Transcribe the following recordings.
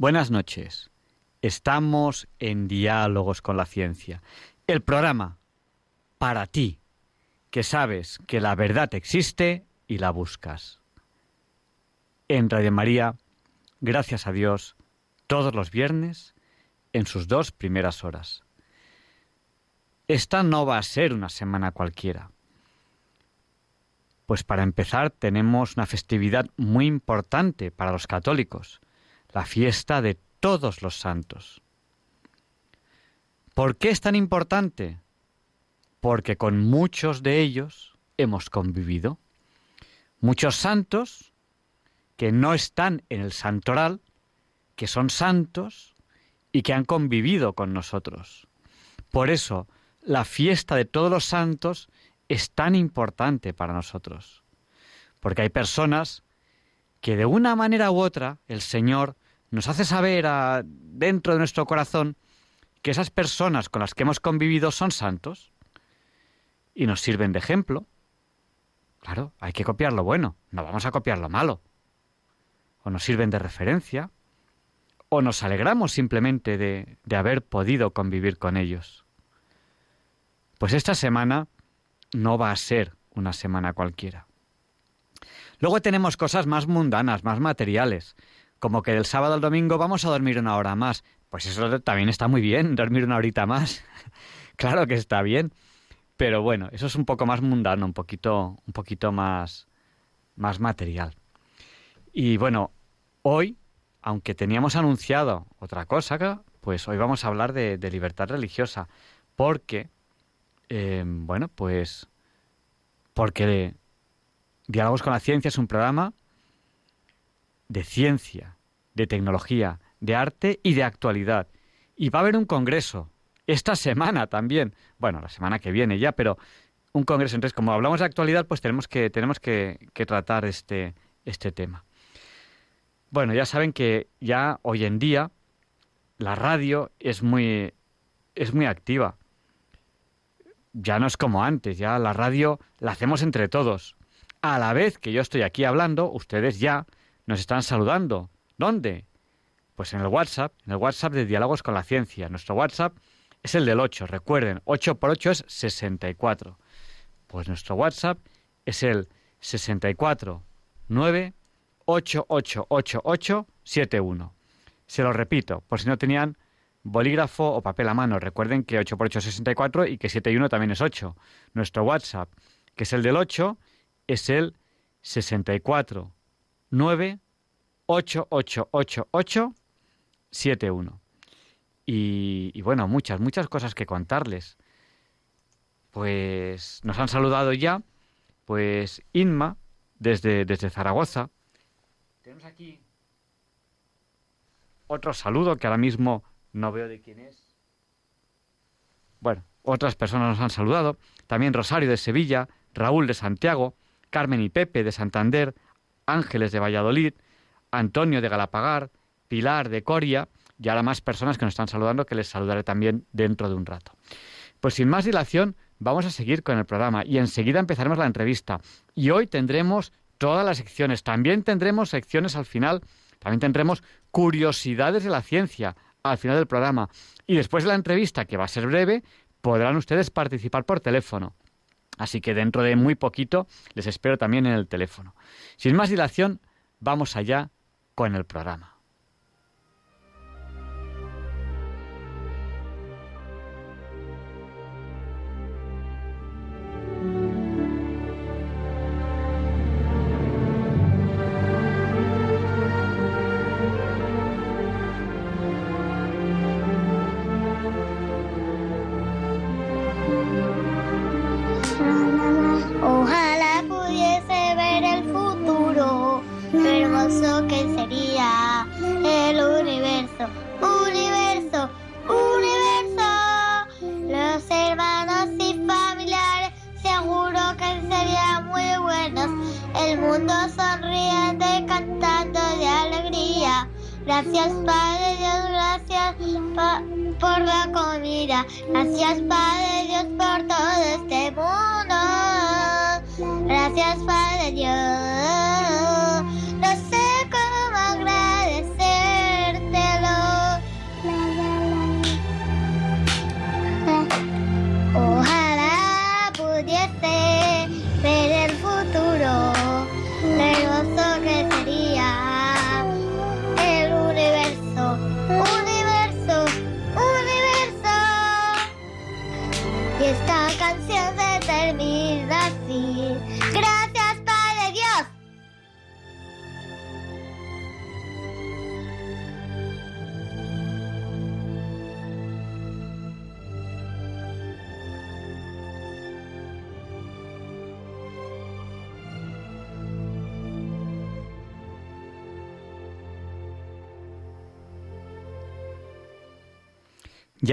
Buenas noches. Estamos en Diálogos con la Ciencia, el programa para ti, que sabes que la verdad existe y la buscas. En Radio María, gracias a Dios, todos los viernes, en sus dos primeras horas. Esta no va a ser una semana cualquiera. Pues para empezar tenemos una festividad muy importante para los católicos, la fiesta de todos los santos. ¿Por qué es tan importante? Porque con muchos de ellos hemos convivido. Muchos santos que no están en el santoral, que son santos y que han convivido con nosotros. Por eso, la fiesta de todos los santos es tan importante para nosotros. Porque hay personas que de una manera u otra el Señor nos hace saber dentro de nuestro corazón que esas personas con las que hemos convivido son santos y nos sirven de ejemplo. Claro, hay que copiar lo bueno, no vamos a copiar lo malo. O nos sirven de referencia, o nos alegramos simplemente de, de haber podido convivir con ellos. Pues esta semana no va a ser una semana cualquiera. Luego tenemos cosas más mundanas, más materiales, como que del sábado al domingo vamos a dormir una hora más. Pues eso también está muy bien, dormir una horita más. claro que está bien. Pero bueno, eso es un poco más mundano, un poquito, un poquito más, más material. Y bueno, hoy, aunque teníamos anunciado otra cosa, pues hoy vamos a hablar de, libertad religiosa. Porque, eh, bueno, pues, porque Diálogos con la Ciencia es un programa de ciencia, de tecnología, de arte y de actualidad. Y va a haber un congreso esta semana también. Bueno, la semana que viene ya, pero un congreso. Entonces, como hablamos de actualidad, pues tenemos que, tenemos que, tratar este, este tema. Bueno, ya saben que ya hoy en día la radio es muy, es muy activa. Ya no es como antes, ya la radio la hacemos entre todos. A la vez que yo estoy aquí hablando, ustedes ya nos están saludando. ¿Dónde? Pues en el WhatsApp, en el WhatsApp de Diálogos con la Ciencia. Nuestro WhatsApp es el del 8, recuerden, 8 por 8 es 64. Pues nuestro WhatsApp es el 64 9 888871. Se lo repito, por si no tenían bolígrafo o papel a mano. Recuerden que 8 por 8 es 64 y que 71 también es 8. Nuestro WhatsApp, que es el del 8, es el 64 9 Y, y bueno, muchas, muchas cosas que contarles. Pues nos han saludado ya, pues Inma, desde, desde Zaragoza. Tenemos aquí otro saludo que ahora mismo no veo de quién es. Bueno, otras personas nos han saludado. También Rosario de Sevilla, Raúl de Santiago, Carmen y Pepe de Santander, Ángeles de Valladolid, Antonio de Galapagar, Pilar de Coria y ahora más personas que nos están saludando que les saludaré también dentro de un rato. Pues sin más dilación, vamos a seguir con el programa y enseguida empezaremos la entrevista. Y hoy tendremos todas las secciones, también tendremos secciones al final, también tendremos curiosidades de la ciencia al final del programa. Y después de la entrevista, que va a ser breve, podrán ustedes participar por teléfono. Así que dentro de muy poquito les espero también en el teléfono. Sin más dilación, vamos allá con el programa.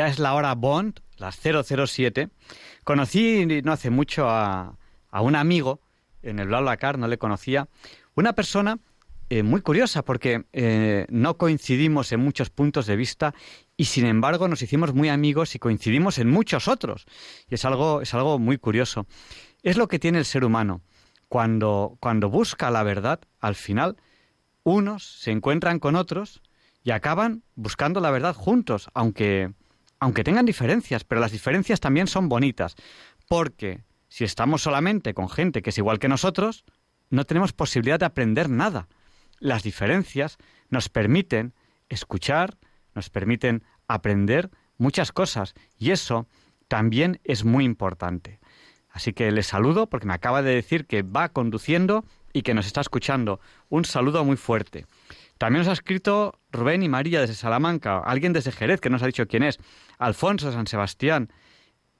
Es la hora Bond, las 007. Conocí no hace mucho a, a un amigo en el BlaBlaCar, no le conocía, una persona eh, muy curiosa porque eh, no coincidimos en muchos puntos de vista y sin embargo nos hicimos muy amigos y coincidimos en muchos otros. Y es algo, es algo muy curioso. Es lo que tiene el ser humano. Cuando, cuando busca la verdad, al final, unos se encuentran con otros y acaban buscando la verdad juntos, aunque, aunque tengan diferencias, pero las diferencias también son bonitas, porque si estamos solamente con gente que es igual que nosotros, no tenemos posibilidad de aprender nada. Las diferencias nos permiten escuchar, nos permiten aprender muchas cosas y eso también es muy importante. Así que le saludo porque me acaba de decir que va conduciendo y que nos está escuchando. Un saludo muy fuerte. También nos ha escrito Rubén y María desde Salamanca, alguien desde Jerez que nos ha dicho quién es, Alfonso de San Sebastián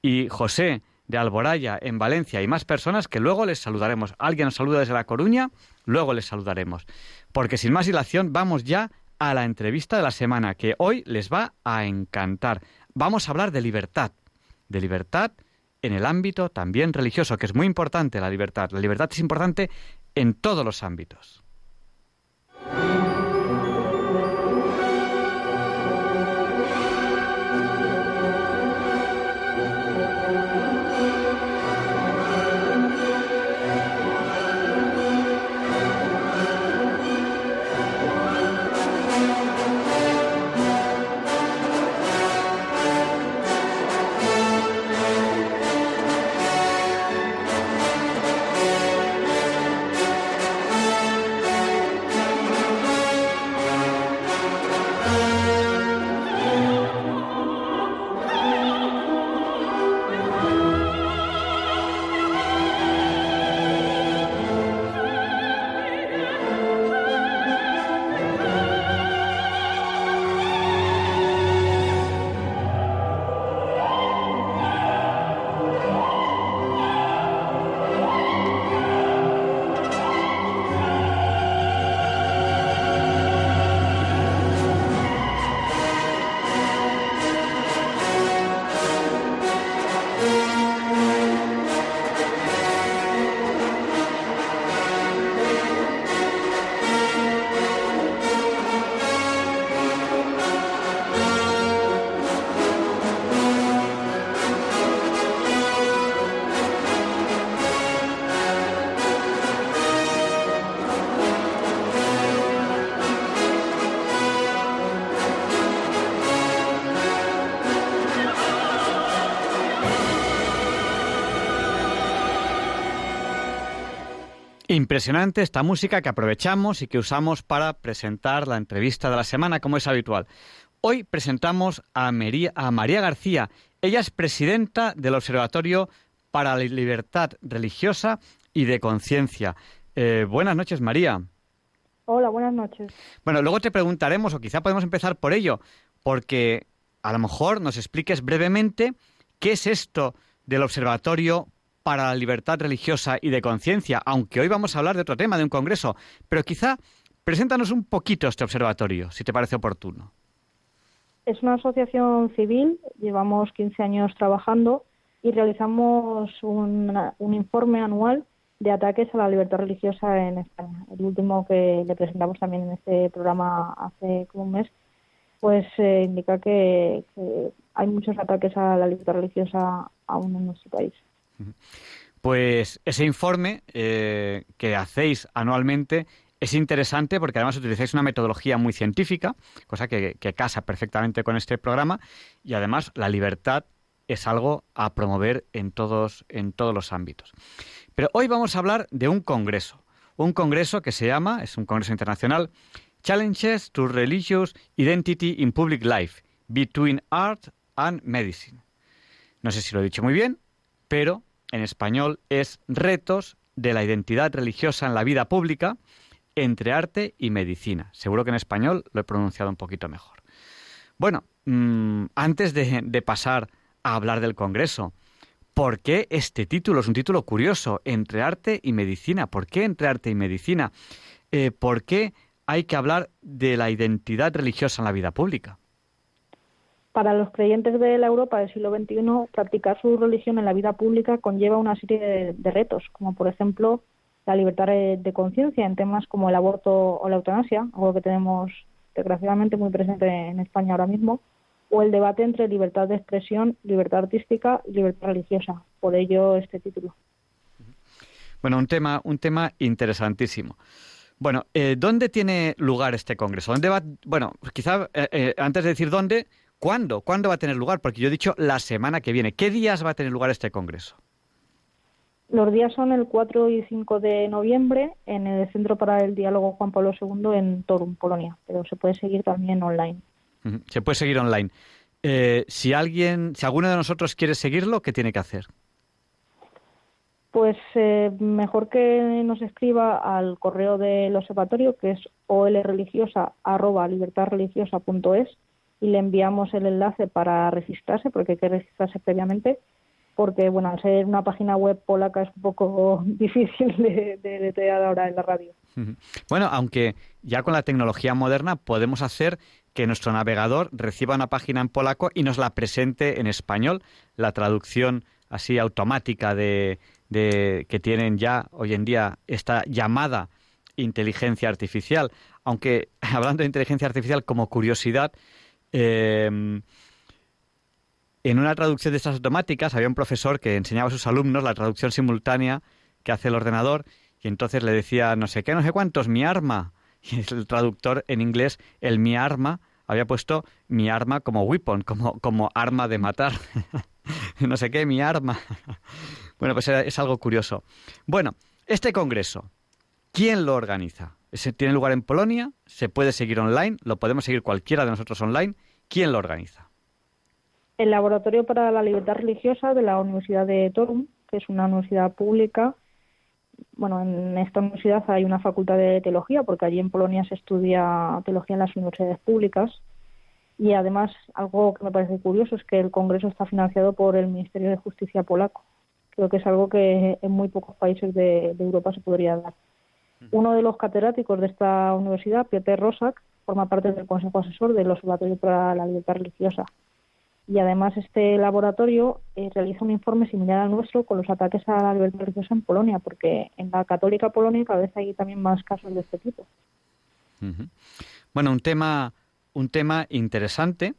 y José de Alboraya en Valencia y más personas que luego les saludaremos. Alguien nos saluda desde La Coruña, luego les saludaremos. Porque sin más dilación vamos ya a la entrevista de la semana que hoy les va a encantar. Vamos a hablar de libertad, de libertad en el ámbito también religioso, que es muy importante la libertad. La libertad es importante en todos los ámbitos. Impresionante esta música que aprovechamos y que usamos para presentar la entrevista de la semana, como es habitual. Hoy presentamos a María, a María García. Ella es presidenta del Observatorio para la Libertad Religiosa y de Conciencia. Eh, buenas noches, María. Hola, buenas noches. Bueno, luego te preguntaremos, o quizá podemos empezar por ello, porque a lo mejor nos expliques brevemente qué es esto del Observatorio para la libertad religiosa y de conciencia, aunque hoy vamos a hablar de otro tema, de un congreso, pero quizá preséntanos un poquito este observatorio, si te parece oportuno. Es una asociación civil, llevamos 15 años trabajando y realizamos un, informe anual de ataques a la libertad religiosa en España. El último que le presentamos también en este programa hace como un mes, pues eh, indica que, que, hay muchos ataques a la libertad religiosa aún en nuestro país. Pues ese informe eh, que hacéis anualmente es interesante porque además utilizáis una metodología muy científica, cosa que, casa perfectamente con este programa, y además la libertad es algo a promover en todos, en todos los ámbitos. Pero hoy vamos a hablar de un congreso, un congreso que se llama, es un congreso internacional, Challenges to Religious Identity in Public Life, Between Art and Medicine. No sé si lo he dicho muy bien, pero en español es Retos de la identidad religiosa en la vida pública entre arte y medicina. Seguro que en español lo he pronunciado un poquito mejor. Bueno, mm, antes de, pasar a hablar del Congreso, ¿por qué este título? Es un título curioso, entre arte y medicina. ¿Por qué entre arte y medicina? Eh, ¿Por qué hay que hablar de la identidad religiosa en la vida pública? Para los creyentes de la Europa del siglo XXI, practicar su religión en la vida pública conlleva una serie de, retos, como por ejemplo la libertad de, conciencia en temas como el aborto o la eutanasia, algo que tenemos desgraciadamente muy presente en España ahora mismo, o el debate entre libertad de expresión, libertad artística y libertad religiosa. Por ello este título. Bueno, un tema, un tema interesantísimo. Bueno, eh, ¿dónde tiene lugar este congreso? ¿Dónde va? Bueno, quizá eh, eh, antes de decir dónde, ¿Cuándo? ¿Cuándo va a tener lugar? Porque yo he dicho la semana que viene. ¿Qué días va a tener lugar este congreso? Los días son el 4 y 5 de noviembre en el Centro para el Diálogo Juan Pablo II en Torum, Polonia, pero se puede seguir también online. Se puede seguir online. Eh, si alguien, si alguno de nosotros quiere seguirlo, ¿qué tiene que hacer? Pues eh, mejor que nos escriba al correo del observatorio, que es olreligiosa@libertadreligiosa.es y le enviamos el enlace para registrarse, porque hay que registrarse previamente, porque bueno, al ser una página web polaca es un poco difícil de, de, ahora en la radio. Bueno, aunque ya con la tecnología moderna podemos hacer que nuestro navegador reciba una página en polaco y nos la presente en español, la traducción así automática de, de que tienen ya hoy en día esta llamada inteligencia artificial. Aunque hablando de inteligencia artificial como curiosidad, Em, en una traducción de estas automáticas había un profesor que enseñaba a sus alumnos la traducción simultánea que hace el ordenador y entonces le decía no sé qué, no sé cuántos, mi arma. Y el traductor en inglés, el mi arma, había puesto mi arma como weapon, como, como arma de matar. no sé qué, mi arma. bueno, pues es algo curioso. Bueno, este congreso, ¿quién lo organiza? Tiene lugar en Polonia, se puede seguir online, lo podemos seguir cualquiera de nosotros online. ¿Quién lo organiza? El Laboratorio para la Libertad Religiosa de la Universidad de Torum, que es una universidad pública. Bueno, en esta universidad hay una facultad de teología, porque allí en Polonia se estudia teología en las universidades públicas. Y además, algo que me parece curioso es que el Congreso está financiado por el Ministerio de Justicia polaco. Creo que es algo que en muy pocos países de Europa se podría dar. Uno de los catedráticos de esta universidad, Piotr Rosak, forma parte del Consejo Asesor del Observatorio para la Libertad Religiosa. Y además este laboratorio eh, realiza un informe similar al nuestro con los ataques a la libertad religiosa en Polonia, porque en la católica Polonia cada vez hay también más casos de este tipo. Bueno, un tema, un tema interesante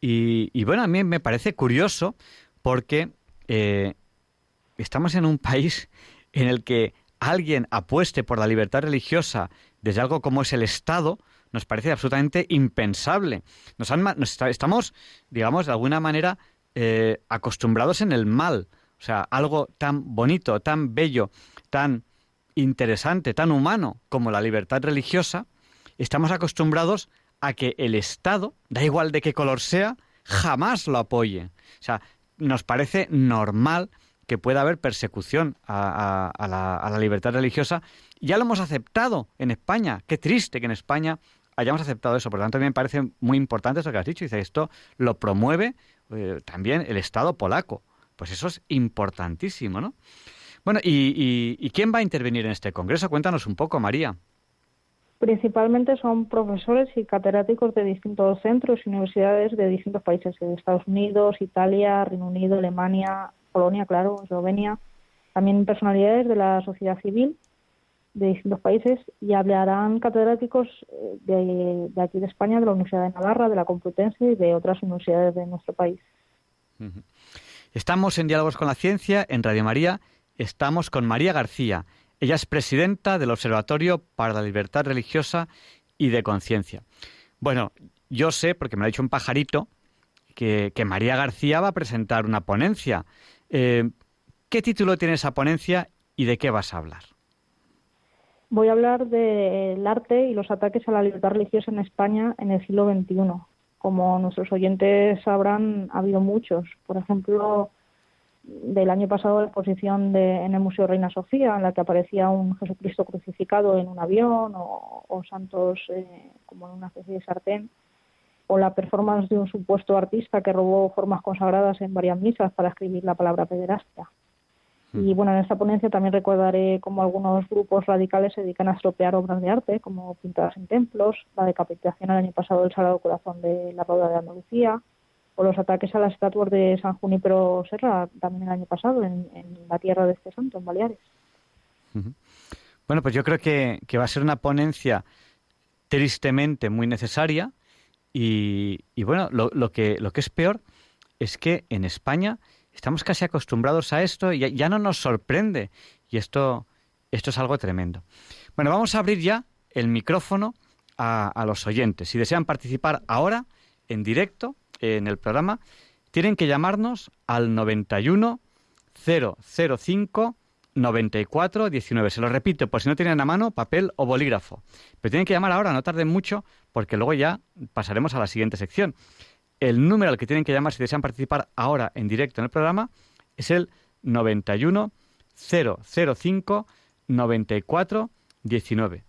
y, bueno, a mí me parece curioso porque eh, estamos en un país en el que alguien apueste por la libertad religiosa desde algo como es el Estado, nos parece absolutamente impensable. Nos, estamos, digamos, de alguna manera eh, acostumbrados en el mal. O sea, algo tan bonito, tan bello, tan interesante, tan humano como la libertad religiosa, estamos acostumbrados a que el Estado, da igual de qué color sea, jamás lo apoye. O sea, nos parece normal que pueda haber persecución a, la, libertad religiosa. Ya lo hemos aceptado en España. Qué triste que en España hayamos aceptado eso. Por lo tanto, a mí me parece muy importante eso que has dicho. Dice, esto lo promueve eh, también el Estado polaco. Pues eso es importantísimo, ¿no? Bueno, y, quién va a intervenir en este congreso? Cuéntanos un poco, María. Principalmente son profesores y catedráticos de distintos centros y universidades de distintos países, Estados Unidos, Italia, Reino Unido, Alemania, Polonia, claro, Eslovenia, también personalidades de la sociedad civil de distintos países y hablarán catedráticos eh, de, aquí de España, de la Universidad de Navarra, de la Complutense y de otras universidades de nuestro país. Estamos en Diálogos con la Ciencia, en Radio María. Estamos con María García. Ella es presidenta del Observatorio para la Libertad Religiosa y de Conciencia. Bueno, yo sé, porque me lo ha dicho un pajarito, que, que María García va a presentar una ponencia eh, ¿Qué título tiene esa ponencia y de qué vas a hablar? Voy a hablar del arte y los ataques a la libertad religiosa en España en el siglo XXI. Como nuestros oyentes sabrán, ha habido muchos. Por ejemplo, del año pasado la exposición en el Museo Reina Sofía, en la que aparecía un Jesucristo crucificado en un avión o, santos eh, como en una especie de sartén o la performance de un supuesto artista que robó formas consagradas en varias misas para escribir la palabra pederastia. Hmm. Y bueno, en esta ponencia también recordaré cómo algunos grupos radicales se dedican a estropear obras de arte, como pintadas en templos, la decapitación el año pasado del Sagrado Corazón de la Roda de Andalucía, o los ataques a las estatuas de San Junípero Serra también el año pasado en, la tierra de este santo, en Baleares. Bueno, pues yo creo que, va a ser una ponencia tristemente muy necesaria y, bueno, lo, que, lo que es peor es que en España estamos casi acostumbrados a esto y ya, no nos sorprende y esto, esto es algo tremendo. Bueno, vamos a abrir ya el micrófono a, a los oyentes. Si desean participar ahora en directo en el programa, tienen que llamarnos al 91 005 94 19. Se lo repito, por si no tienen a mano papel o bolígrafo. Pero tienen que llamar ahora, no tarden mucho, porque luego ya pasaremos a la siguiente sección. El número al que tienen que llamar si desean participar ahora en directo en el programa es el 91 005 94 19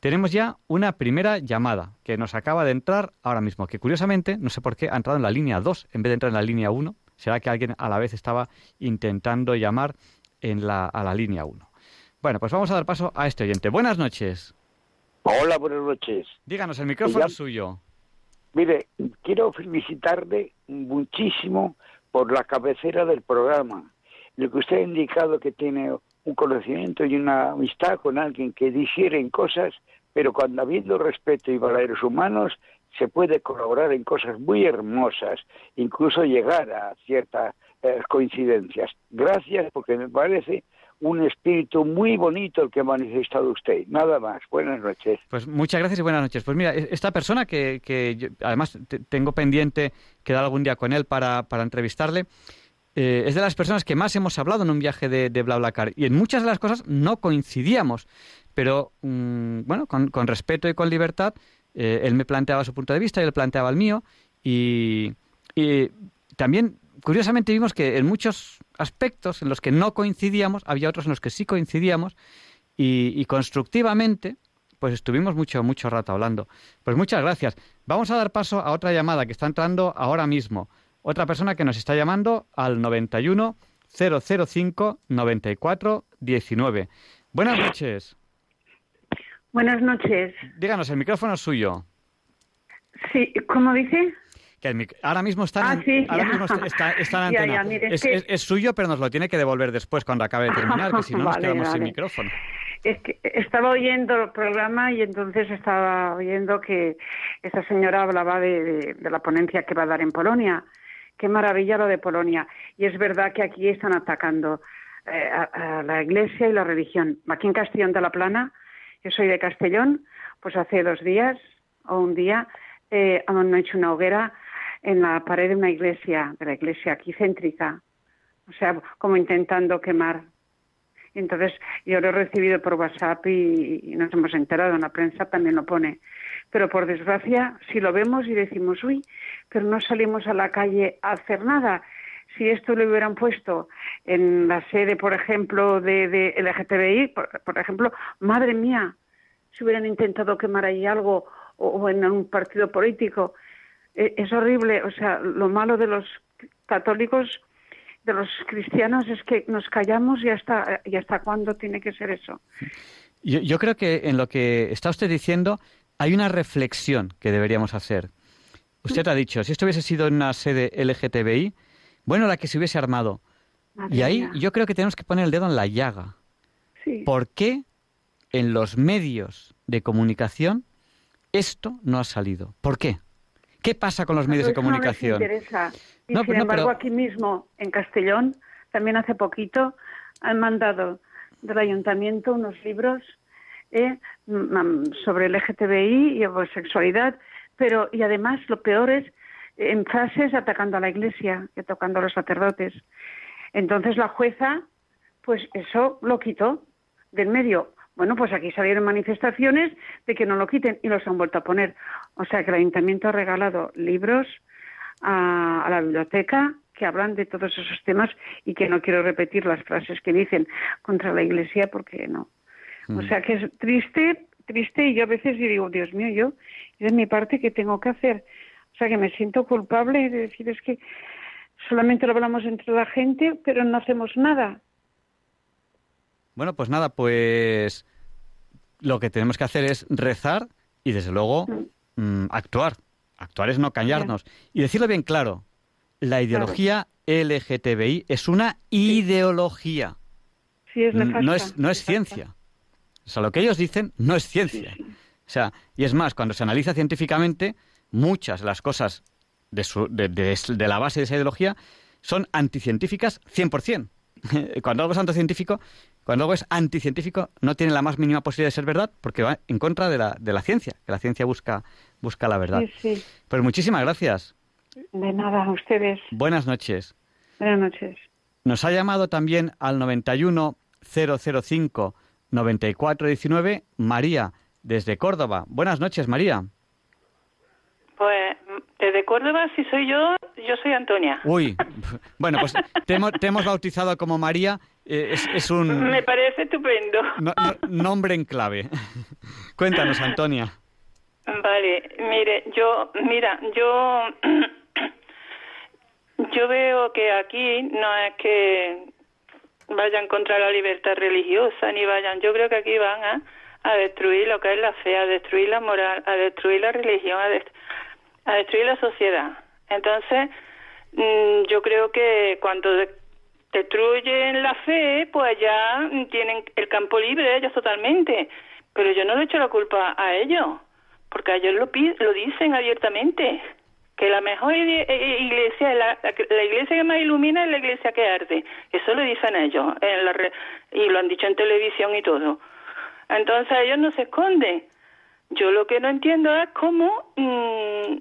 tenemos ya una primera llamada que nos acaba de entrar ahora mismo, que curiosamente, no sé por qué, ha entrado en la línea 2 en vez de entrar en la línea 1. ¿Será que alguien a la vez estaba intentando llamar en la, a la línea 1? Bueno, pues vamos a dar paso a este oyente. Buenas noches. Hola, buenas noches. Díganos, el micrófono es suyo. Mire, quiero felicitarle muchísimo por la cabecera del programa. Lo que usted ha indicado que tiene un conocimiento y una amistad con alguien que digieren cosas, pero cuando habiendo respeto y valores humanos se puede colaborar en cosas muy hermosas, incluso llegar a ciertas eh, coincidencias. Gracias porque me parece un espíritu muy bonito el que ha manifestado usted. Nada más. Buenas noches. Pues muchas gracias y buenas noches. Pues mira, e-, esta persona que, que además tengo pendiente quedar algún día con él para, para entrevistarle, eh, es de las personas que más hemos hablado en un viaje de, de BlaBlaCar y en muchas de las cosas no coincidíamos, pero mm, bueno, con, respeto y con libertad, eh, él me planteaba su punto de vista y él planteaba el mío y, también curiosamente vimos que en muchos aspectos en los que no coincidíamos había otros en los que sí coincidíamos y, y constructivamente pues estuvimos mucho mucho rato hablando. Pues muchas gracias. Vamos a dar paso a otra llamada que está entrando ahora mismo otra persona que nos está llamando al 91 005 94 19. Buenas noches. Buenas noches. Díganos, el micrófono es suyo. Sí, ¿cómo dice? Que ahora mismo está, en, ah, ahora mismo está, está en antena. es, suyo, pero nos lo tiene que devolver después cuando acabe de terminar, que si no nos quedamos sin micrófono. Es que estaba oyendo el programa y entonces estaba oyendo que esa señora hablaba de la ponencia que va a dar en Polonia qué maravilla lo de Polonia. Y es verdad que aquí están atacando eh, a, la Iglesia y la religión. Aquí en Castellón de la Plana, yo soy de Castellón, pues hace dos días o un día eh, han hecho una hoguera en la pared de una iglesia, de la iglesia aquí céntrica, o sea, como intentando quemar. Entonces, yo lo he recibido por WhatsApp y, nos hemos enterado, en la prensa también lo pone. Pero por desgracia, si lo vemos y decimos, uy, pero no salimos a la calle a hacer nada. Si esto lo hubieran puesto en la sede, por ejemplo, de, de LGTBI, por, ejemplo, madre mía, si hubieran intentado quemar ahí algo o, en un partido político, es horrible. O sea, lo malo de los católicos, de los cristianos, es que nos callamos y hasta, y hasta cuándo tiene que ser eso. Yo, yo creo que en lo que está usted diciendo hay una reflexión que deberíamos hacer. Usted ha dicho, si esto hubiese sido en una sede LGTBI, bueno, la que se hubiese armado. y ahí yo creo que tenemos que poner el dedo en la llaga. ¿Por qué en los medios de comunicación esto no ha salido? ¿Por qué? ¿Qué pasa con los medios de comunicación? No interesa. Y sin embargo, aquí mismo, en Castellón, también hace poquito, han mandado del ayuntamiento unos libros eh, sobre LGTBI y homosexualidad pero y además lo peor es en frases atacando a la iglesia y tocando a los sacerdotes. Entonces la jueza, pues eso lo quitó del medio. Bueno, pues aquí salieron manifestaciones de que no lo quiten y los han vuelto a poner. O sea que el ayuntamiento ha regalado libros a, la biblioteca que hablan de todos esos temas y que no quiero repetir las frases que dicen contra la iglesia porque no. O mm. sea que es triste, triste y yo a veces digo, Dios mío, yo es mi parte que tengo que hacer. O sea que me siento culpable de decir es que solamente lo hablamos entre la gente, pero no hacemos nada. Bueno, pues nada, pues lo que tenemos que hacer es rezar y desde luego mm. Mm, actuar. Actuar es no callarnos. Y decirlo bien claro. la ideología LGTBI es una ideología. Sí, es N- nefasta, no es, no es nefasta. ciencia. O sea, lo que ellos dicen no es ciencia. O sea, y es más, cuando se analiza científicamente, muchas de las cosas de, su- de, de- de la base de esa ideología son anticientíficas 100%. cuando algo es anticientífico, cuando algo es anticientífico, no tiene la más mínima posibilidad de ser verdad porque va en contra de la, de la ciencia, que la ciencia busca, busca la verdad. Sí, sí. Pues muchísimas gracias. De nada, a ustedes. Buenas noches. Buenas noches. Nos ha llamado también al 91 005 9419 María desde Córdoba. Buenas noches, María. Pues desde Córdoba, si soy yo, yo soy Antonia. Uy, bueno, pues te hemos, te hemos bautizado como María. eh, es, es un Me parece estupendo. no- no- nombre en clave. Cuéntanos, Antonia. Vale, mire, yo, mira, yo, yo veo que aquí no es que vayan contra la libertad religiosa ni vayan, yo creo que aquí van a, a destruir lo que es la fe, a destruir la moral, a destruir la religión, a, dest- a destruir la sociedad. Entonces, mm, yo creo que cuando de- destruyen la fe, pues ya tienen el campo libre ellos totalmente. Pero yo no le echo la culpa a ellos, porque ellos lo, lo dicen abiertamente, que la mejor iglesia, la, iglesia que más ilumina es la iglesia que arde. Eso lo dicen ellos, en la re- y lo han dicho en televisión y todo. Entonces ellos no se esconden. Yo lo que no entiendo es cómo mm,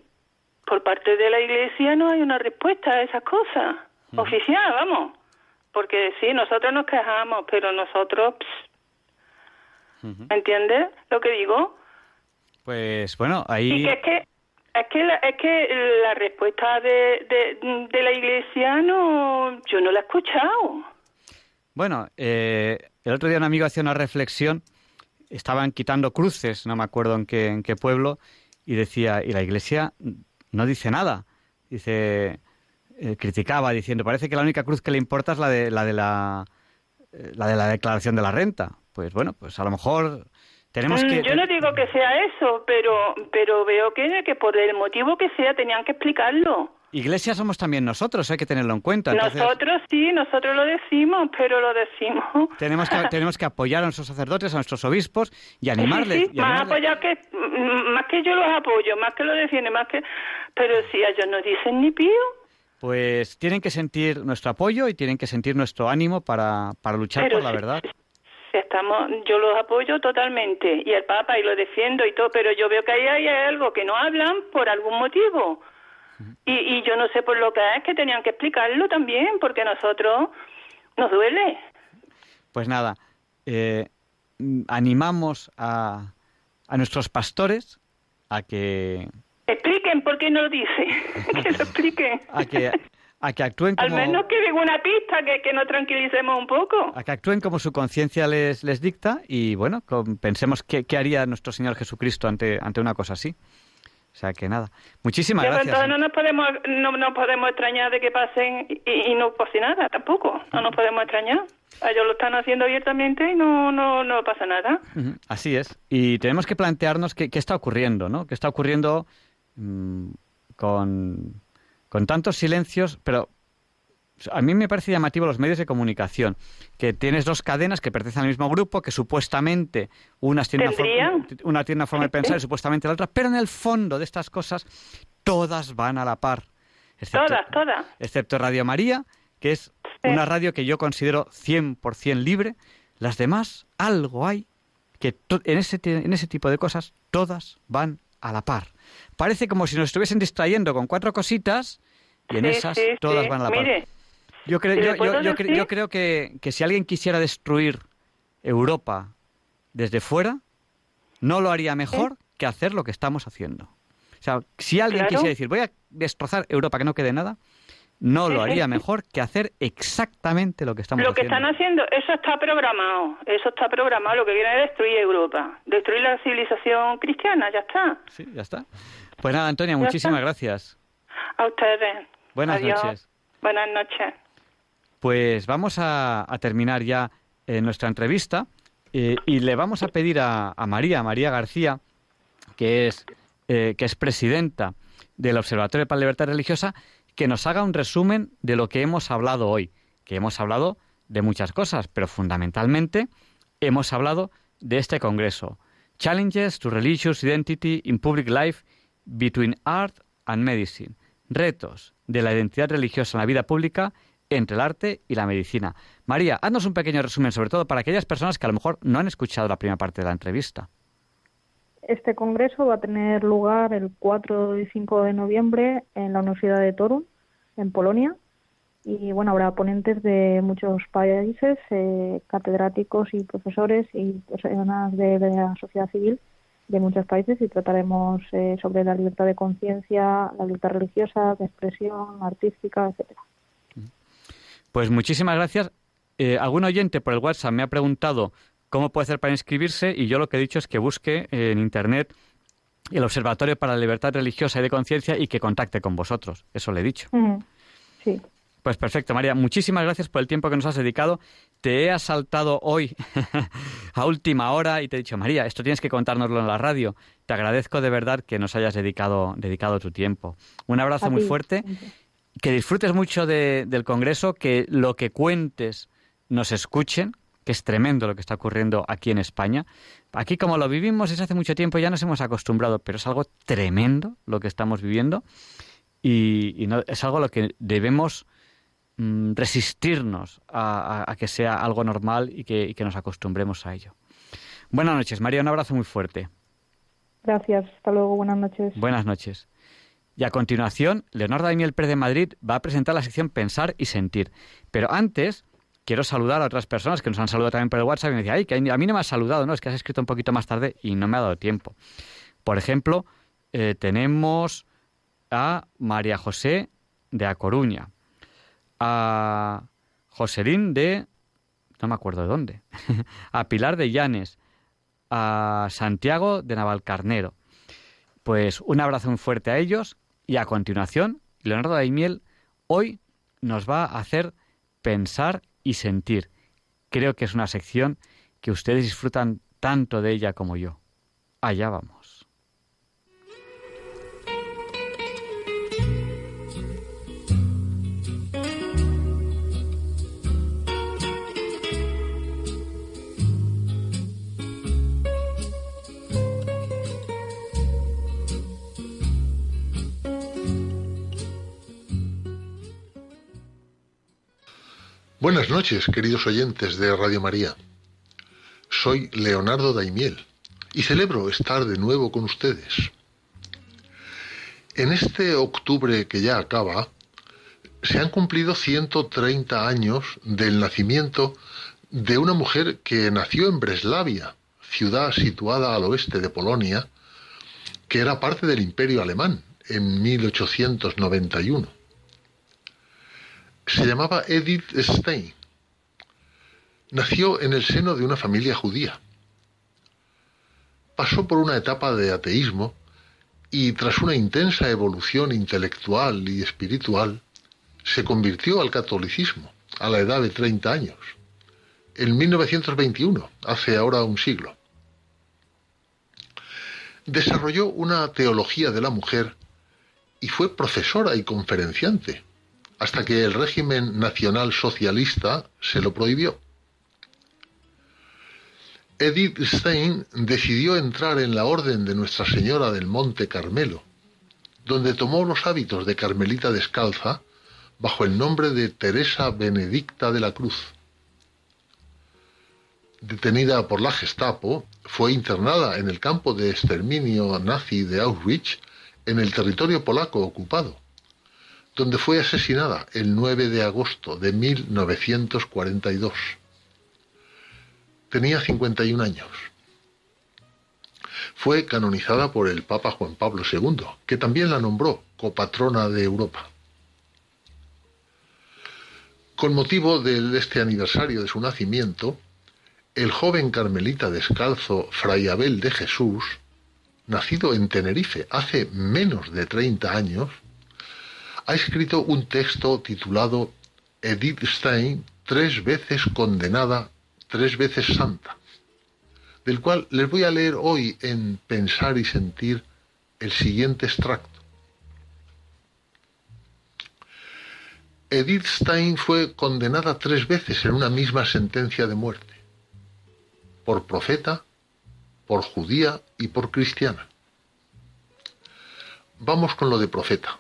por parte de la iglesia no hay una respuesta a esas cosas. Oficial, vamos. Porque sí, nosotros nos quejamos, pero nosotros... pss, ¿Entiendes lo que digo? Pues bueno, Y ahí que es que es que la, es que la respuesta de, de, de la iglesia no yo no la he escuchado. Bueno, eh, el otro día un amigo hacía una reflexión, estaban quitando cruces, no me acuerdo en qué, en qué pueblo, y decía, y la iglesia no dice nada. Dice, eh, criticaba diciendo, parece que la única cruz que le importa es la de la de la, eh, la de la declaración de la renta. Pues bueno, pues a lo mejor tenemos Mm, que... Yo no digo que sea eso, pero pero veo que, que por el motivo que sea tenían que explicarlo. Iglesia somos también nosotros, hay que tenerlo en cuenta. Entonces, Nosotros sí, nosotros lo decimos, pero lo decimos. tenemos que, tenemos que apoyar a nuestros sacerdotes, a nuestros obispos y animarles. Sí, sí, y más animarles. que mm, más que yo los apoyo, más que lo defienden, más que pero si ellos no dicen ni pío. Pues tienen que sentir nuestro apoyo y tienen que sentir nuestro ánimo para, para luchar Pero por la si- verdad. si estamos, yo los apoyo totalmente y el Papa y lo defiendo y todo, pero yo veo que ahí hay algo que no hablan por algún motivo. Y, y yo no sé por lo que es que tenían que explicarlo también, porque a nosotros nos duele. Pues nada, eh, animamos a, a nuestros pastores a que, Expliquen por qué no lo dicen, que lo expliquen. a que, a que actúen Al como... menos que den una pista, que, que nos tranquilicemos un poco. a que actúen como su conciencia les, les dicta y bueno, con- pensemos qué, qué haría nuestro Señor Jesucristo ante, ante una cosa así. O sea que nada. Muchísimas Ya, gracias. Entonces no nos podemos no nos podemos extrañar de que pasen y, y no pase nada tampoco. No nos podemos extrañar. Ellos lo están haciendo abiertamente y no no no pasa nada. Así es. Y tenemos que plantearnos qué, qué está ocurriendo, ¿no? ¿Qué está ocurriendo mm, con, con tantos silencios? Pero a mí me parece llamativo los medios de comunicación, que tienes dos cadenas que pertenecen al mismo grupo, que supuestamente unas tienen una, tiene una forma de pensar y supuestamente la otra, pero en el fondo de estas cosas todas van a la par. Excepto, Todas, todas. excepto Radio María, que es Sí. una radio que yo considero 100% libre. Las demás, algo hay que en ese, en ese tipo de cosas todas van a la par. Parece como si nos estuviesen distrayendo con cuatro cositas y en Sí, esas sí, todas van a la par. Yo, creo, ¿le yo, yo- yo decir? yo creo que, que si alguien quisiera destruir Europa desde fuera, no lo haría mejor que hacer lo que estamos haciendo. O sea, si alguien Claro. quisiera decir, voy a destrozar Europa, que no quede nada, no lo haría mejor que hacer exactamente lo que estamos lo que haciendo. están haciendo, eso está programado. Eso está programado. Lo que quieren es destruir Europa. Destruir la civilización cristiana, ya está. Sí, ya está. Pues nada, Antonia, muchísimas está. gracias. A ustedes. Buenas Adiós. noches. Buenas noches. Pues vamos a, terminar ya eh, nuestra entrevista eh, y le vamos a pedir a, a María, María García, que es, eh, que es presidenta del Observatorio para la Libertad Religiosa, que nos haga un resumen de lo que hemos hablado hoy, que hemos hablado de muchas cosas, pero fundamentalmente hemos hablado de este Congreso. Challenges to Religious Identity in Public Life Between Art and Medicine. Retos de la identidad religiosa en la vida pública entre el arte y la medicina. María, haznos un pequeño resumen, sobre todo para aquellas personas que a lo mejor no han escuchado la primera parte de la entrevista. Este congreso va a tener lugar el 4 y 5 de noviembre en la Universidad de Torun, en Polonia. Y bueno, habrá ponentes de muchos países, eh, catedráticos y profesores y personas de, la sociedad civil de muchos países y trataremos eh, sobre la libertad de conciencia, la libertad religiosa, de expresión, artística, etcétera. Pues muchísimas gracias. Eh, algún oyente por el WhatsApp me ha preguntado cómo puede hacer para inscribirse y yo lo que he dicho es que busque en Internet el Observatorio para la Libertad Religiosa y de Conciencia y que contacte con vosotros. Eso le he dicho. Sí. Pues perfecto, María. Muchísimas gracias por el tiempo que nos has dedicado. Te he asaltado hoy a última hora y te he dicho, María, esto tienes que contárnoslo en la radio. Te agradezco de verdad que nos hayas dedicado, dedicado tu tiempo. Un abrazo muy fuerte. Que disfrutes mucho del Congreso, que lo que cuentes nos escuchen, que es tremendo lo que está ocurriendo aquí en España. Aquí como lo vivimos desde hace mucho tiempo ya nos hemos acostumbrado, pero es algo tremendo lo que estamos viviendo y, es algo a lo que debemos mm, resistirnos a, que sea algo normal y que, nos acostumbremos a ello. Buenas noches, María, un abrazo muy fuerte. Gracias, hasta luego, buenas noches. Buenas noches. Y a continuación, Leonardo Daimiel Pérez de Madrid va a presentar la sección Pensar y Sentir. Pero antes, quiero saludar a otras personas que nos han saludado también por el WhatsApp y me decían, ay, que a mí no me has saludado, ¿no? Es que has escrito un poquito más tarde y no me ha dado tiempo. Por ejemplo, eh, tenemos a María José de A Coruña, a Joselín de... no me acuerdo de dónde, a Pilar de Llanes, a Santiago de Navalcarnero. Pues un abrazo fuerte a ellos y a continuación, Leonardo Daimiel hoy nos va a hacer pensar y sentir. Creo que es una sección que ustedes disfrutan tanto de ella como yo. Allá vamos. Buenas noches, queridos oyentes de Radio María. Soy Leonardo Daimiel y celebro estar de nuevo con ustedes. En este octubre que ya acaba, se han cumplido 130 años del nacimiento de una mujer que nació en Breslavia, ciudad situada al oeste de Polonia, que era parte del imperio alemán en 1891 se llamaba Edith Stein. Nació en el seno de una familia judía. Pasó por una etapa de ateísmo y tras una intensa evolución intelectual y espiritual, se convirtió al catolicismo a la edad de 30 años, en 1921, hace ahora un siglo. Desarrolló una teología de la mujer y fue profesora y conferenciante hasta que el régimen nacional socialista se lo prohibió. Edith Stein decidió entrar en la Orden de Nuestra Señora del Monte Carmelo, donde tomó los hábitos de Carmelita descalza bajo el nombre de Teresa Benedicta de la Cruz. Detenida por la Gestapo, fue internada en el campo de exterminio nazi de Auschwitz en el territorio polaco ocupado donde fue asesinada el 9 de agosto de 1942. Tenía 51 años. Fue canonizada por el Papa Juan Pablo II, que también la nombró copatrona de Europa. Con motivo de este aniversario de su nacimiento, el joven carmelita descalzo Fray Abel de Jesús, nacido en Tenerife hace menos de 30 años, ha escrito un texto titulado Edith Stein, tres veces condenada, tres veces santa, del cual les voy a leer hoy en Pensar y Sentir el siguiente extracto. Edith Stein fue condenada tres veces en una misma sentencia de muerte, por profeta, por judía y por cristiana. Vamos con lo de profeta.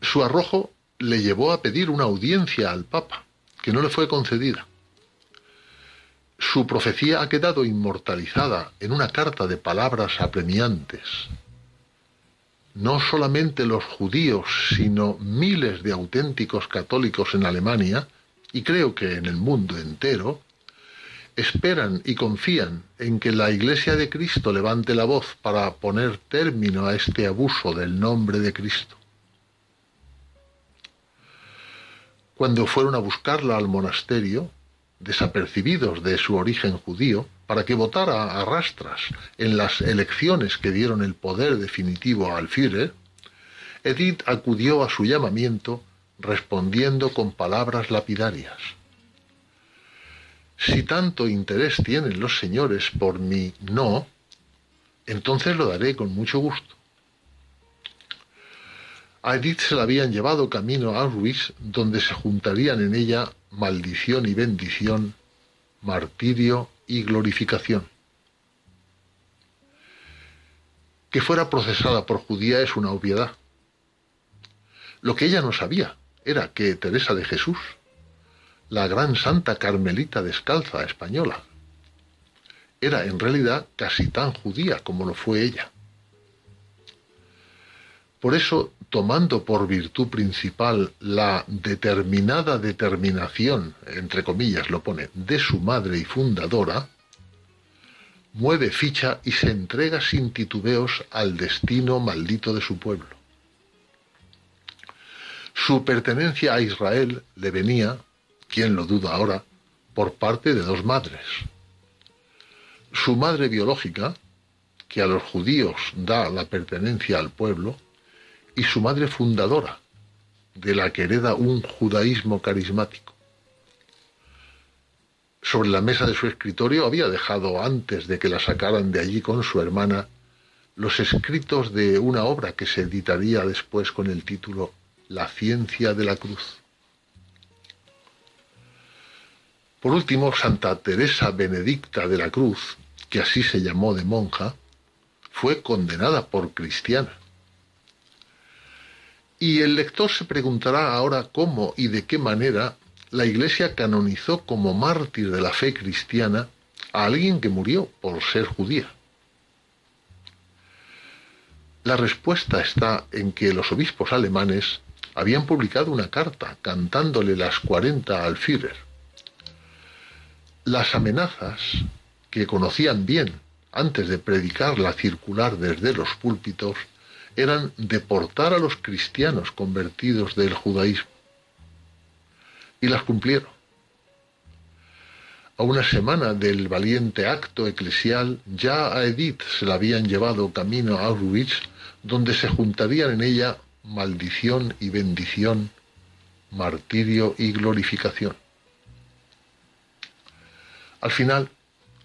Su arrojo le llevó a pedir una audiencia al Papa, que no le fue concedida. Su profecía ha quedado inmortalizada en una carta de palabras apremiantes. No solamente los judíos, sino miles de auténticos católicos en Alemania, y creo que en el mundo entero, esperan y confían en que la Iglesia de Cristo levante la voz para poner término a este abuso del nombre de Cristo. Cuando fueron a buscarla al monasterio, desapercibidos de su origen judío, para que votara a rastras en las elecciones que dieron el poder definitivo al Führer, Edith acudió a su llamamiento respondiendo con palabras lapidarias. Si tanto interés tienen los señores por mi no, entonces lo daré con mucho gusto. Edith se la habían llevado camino a Auschwitz, donde se juntarían en ella maldición y bendición, martirio y glorificación. Que fuera procesada por judía es una obviedad. Lo que ella no sabía era que Teresa de Jesús, la gran santa carmelita descalza española, era en realidad casi tan judía como lo fue ella. Por eso tomando por virtud principal la determinada determinación, entre comillas lo pone, de su madre y fundadora, mueve ficha y se entrega sin titubeos al destino maldito de su pueblo. Su pertenencia a Israel le venía, quien lo duda ahora, por parte de dos madres. Su madre biológica, que a los judíos da la pertenencia al pueblo, y su madre fundadora, de la que hereda un judaísmo carismático. Sobre la mesa de su escritorio había dejado, antes de que la sacaran de allí con su hermana, los escritos de una obra que se editaría después con el título La ciencia de la cruz. Por último, Santa Teresa Benedicta de la Cruz, que así se llamó de monja, fue condenada por cristiana y el lector se preguntará ahora cómo y de qué manera la Iglesia canonizó como mártir de la fe cristiana a alguien que murió por ser judía. La respuesta está en que los obispos alemanes habían publicado una carta cantándole las 40 al Führer. Las amenazas, que conocían bien antes de predicar la circular desde los púlpitos, eran deportar a los cristianos convertidos del judaísmo. Y las cumplieron. A una semana del valiente acto eclesial, ya a Edith se la habían llevado camino a Auschwitz, donde se juntarían en ella maldición y bendición, martirio y glorificación. Al final,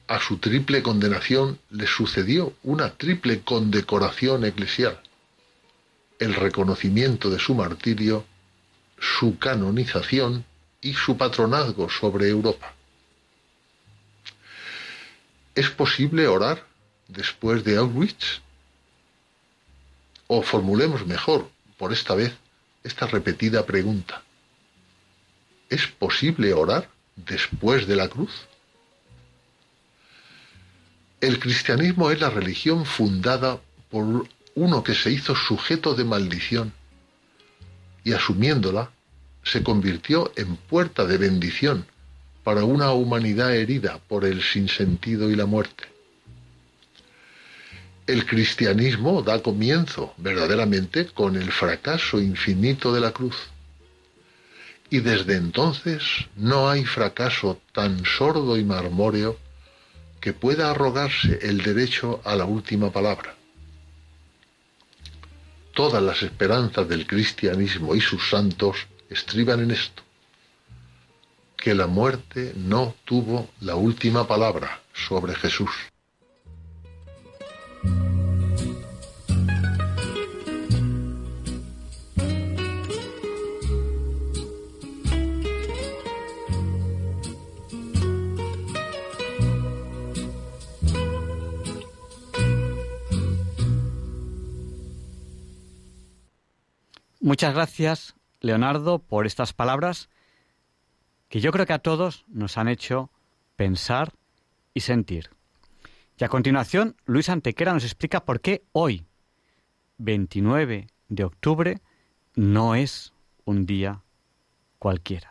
a su triple condenación le sucedió una triple condecoración eclesial el reconocimiento de su martirio, su canonización y su patronazgo sobre Europa. ¿Es posible orar después de Auschwitz? O formulemos mejor, por esta vez, esta repetida pregunta. ¿Es posible orar después de la cruz? El cristianismo es la religión fundada por uno que se hizo sujeto de maldición y asumiéndola se convirtió en puerta de bendición para una humanidad herida por el sinsentido y la muerte. El cristianismo da comienzo verdaderamente con el fracaso infinito de la cruz. Y desde entonces no hay fracaso tan sordo y marmóreo que pueda arrogarse el derecho a la última palabra todas las esperanzas del cristianismo y sus santos estriban en esto, que la muerte no tuvo la última palabra sobre Jesús. Muchas gracias, Leonardo, por estas palabras que yo creo que a todos nos han hecho pensar y sentir. Y a continuación, Luis Antequera nos explica por qué hoy, 29 de octubre, no es un día cualquiera.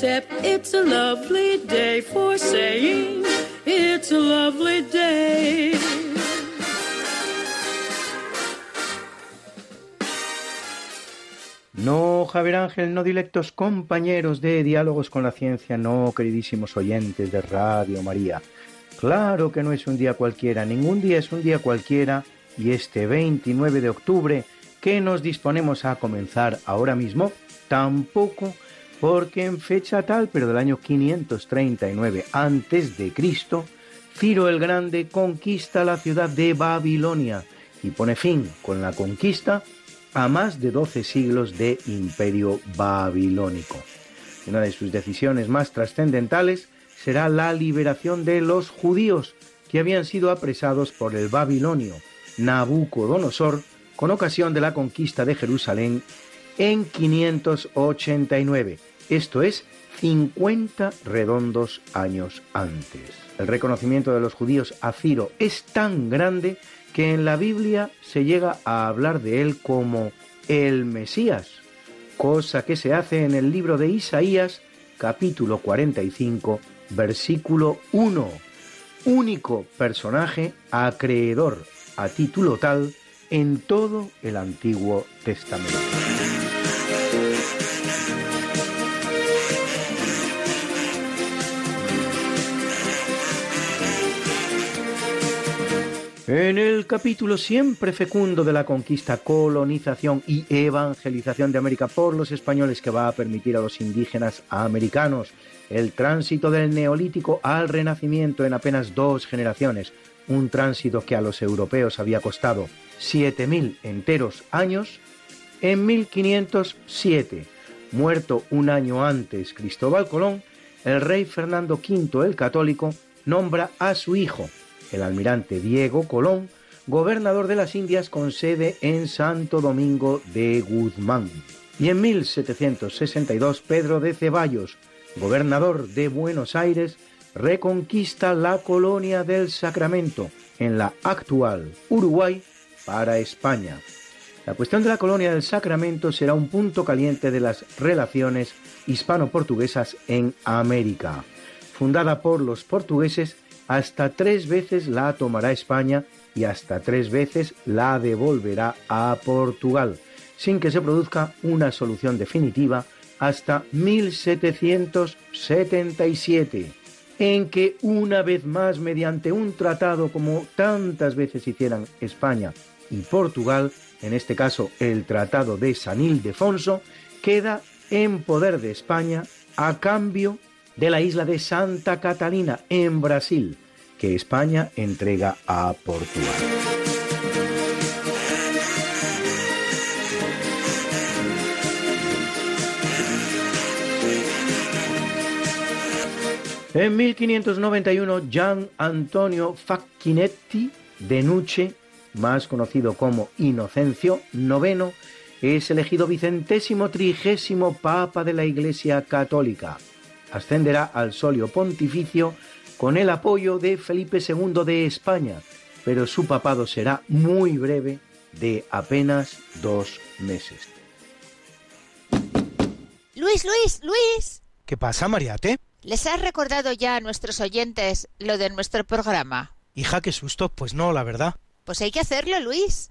Except it's a lovely day for saying it's a lovely day. No, Javier Ángel, no directos compañeros de Diálogos con la Ciencia, no, queridísimos oyentes de Radio María. Claro que no es un día cualquiera, ningún día es un día cualquiera y este 29 de octubre que nos disponemos a comenzar ahora mismo, tampoco porque en fecha tal, pero del año 539 antes de Cristo, Ciro el Grande conquista la ciudad de Babilonia y pone fin con la conquista a más de 12 siglos de imperio babilónico. Una de sus decisiones más trascendentales será la liberación de los judíos que habían sido apresados por el babilonio Nabucodonosor con ocasión de la conquista de Jerusalén en 589, esto es 50 redondos años antes. El reconocimiento de los judíos a Ciro es tan grande que en la Biblia se llega a hablar de él como el Mesías, cosa que se hace en el libro de Isaías, capítulo 45, versículo 1. Único personaje acreedor a título tal en todo el Antiguo Testamento. En el capítulo siempre fecundo de la conquista, colonización y evangelización de América por los españoles que va a permitir a los indígenas americanos el tránsito del neolítico al renacimiento en apenas dos generaciones, un tránsito que a los europeos había costado 7.000 enteros años, en 1507, muerto un año antes Cristóbal Colón, el rey Fernando V el Católico nombra a su hijo, el almirante Diego Colón, gobernador de las Indias con sede en Santo Domingo de Guzmán. Y en 1762 Pedro de Ceballos, gobernador de Buenos Aires, reconquista la colonia del Sacramento en la actual Uruguay para España. La cuestión de la colonia del Sacramento será un punto caliente de las relaciones hispano-portuguesas en América. Fundada por los portugueses, hasta tres veces la tomará España y hasta tres veces la devolverá a Portugal, sin que se produzca una solución definitiva hasta 1777, en que una vez más, mediante un tratado como tantas veces hicieran España y Portugal, en este caso el Tratado de San Ildefonso, queda en poder de España a cambio de la isla de Santa Catalina, en Brasil, que España entrega a Portugal. En 1591, Gian Antonio Facchinetti de Nuche, más conocido como Inocencio IX, es elegido vicentésimo trigésimo papa de la Iglesia Católica. Ascenderá al solio pontificio con el apoyo de Felipe II de España, pero su papado será muy breve, de apenas dos meses. Luis, Luis, Luis. ¿Qué pasa, Mariate? ¿Les has recordado ya a nuestros oyentes lo de nuestro programa? Hija, qué susto. Pues no, la verdad. Pues hay que hacerlo, Luis.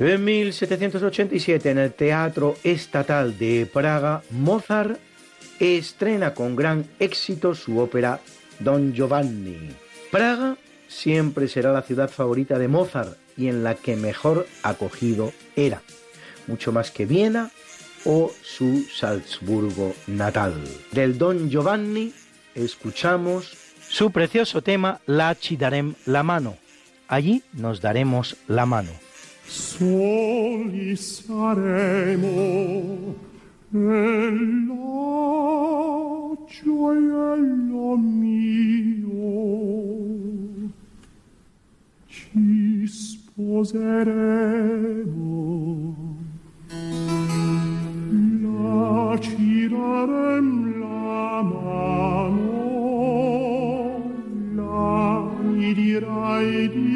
En 1787, en el Teatro Estatal de Praga, Mozart estrena con gran éxito su ópera Don Giovanni. Praga siempre será la ciudad favorita de Mozart y en la que mejor acogido era, mucho más que Viena o su Salzburgo natal. Del Don Giovanni escuchamos su precioso tema La ci darem la mano. Allí nos daremos la mano. Soli saremo nella gioiello mio ci sposeremo la ci darem la mano la mi dirai di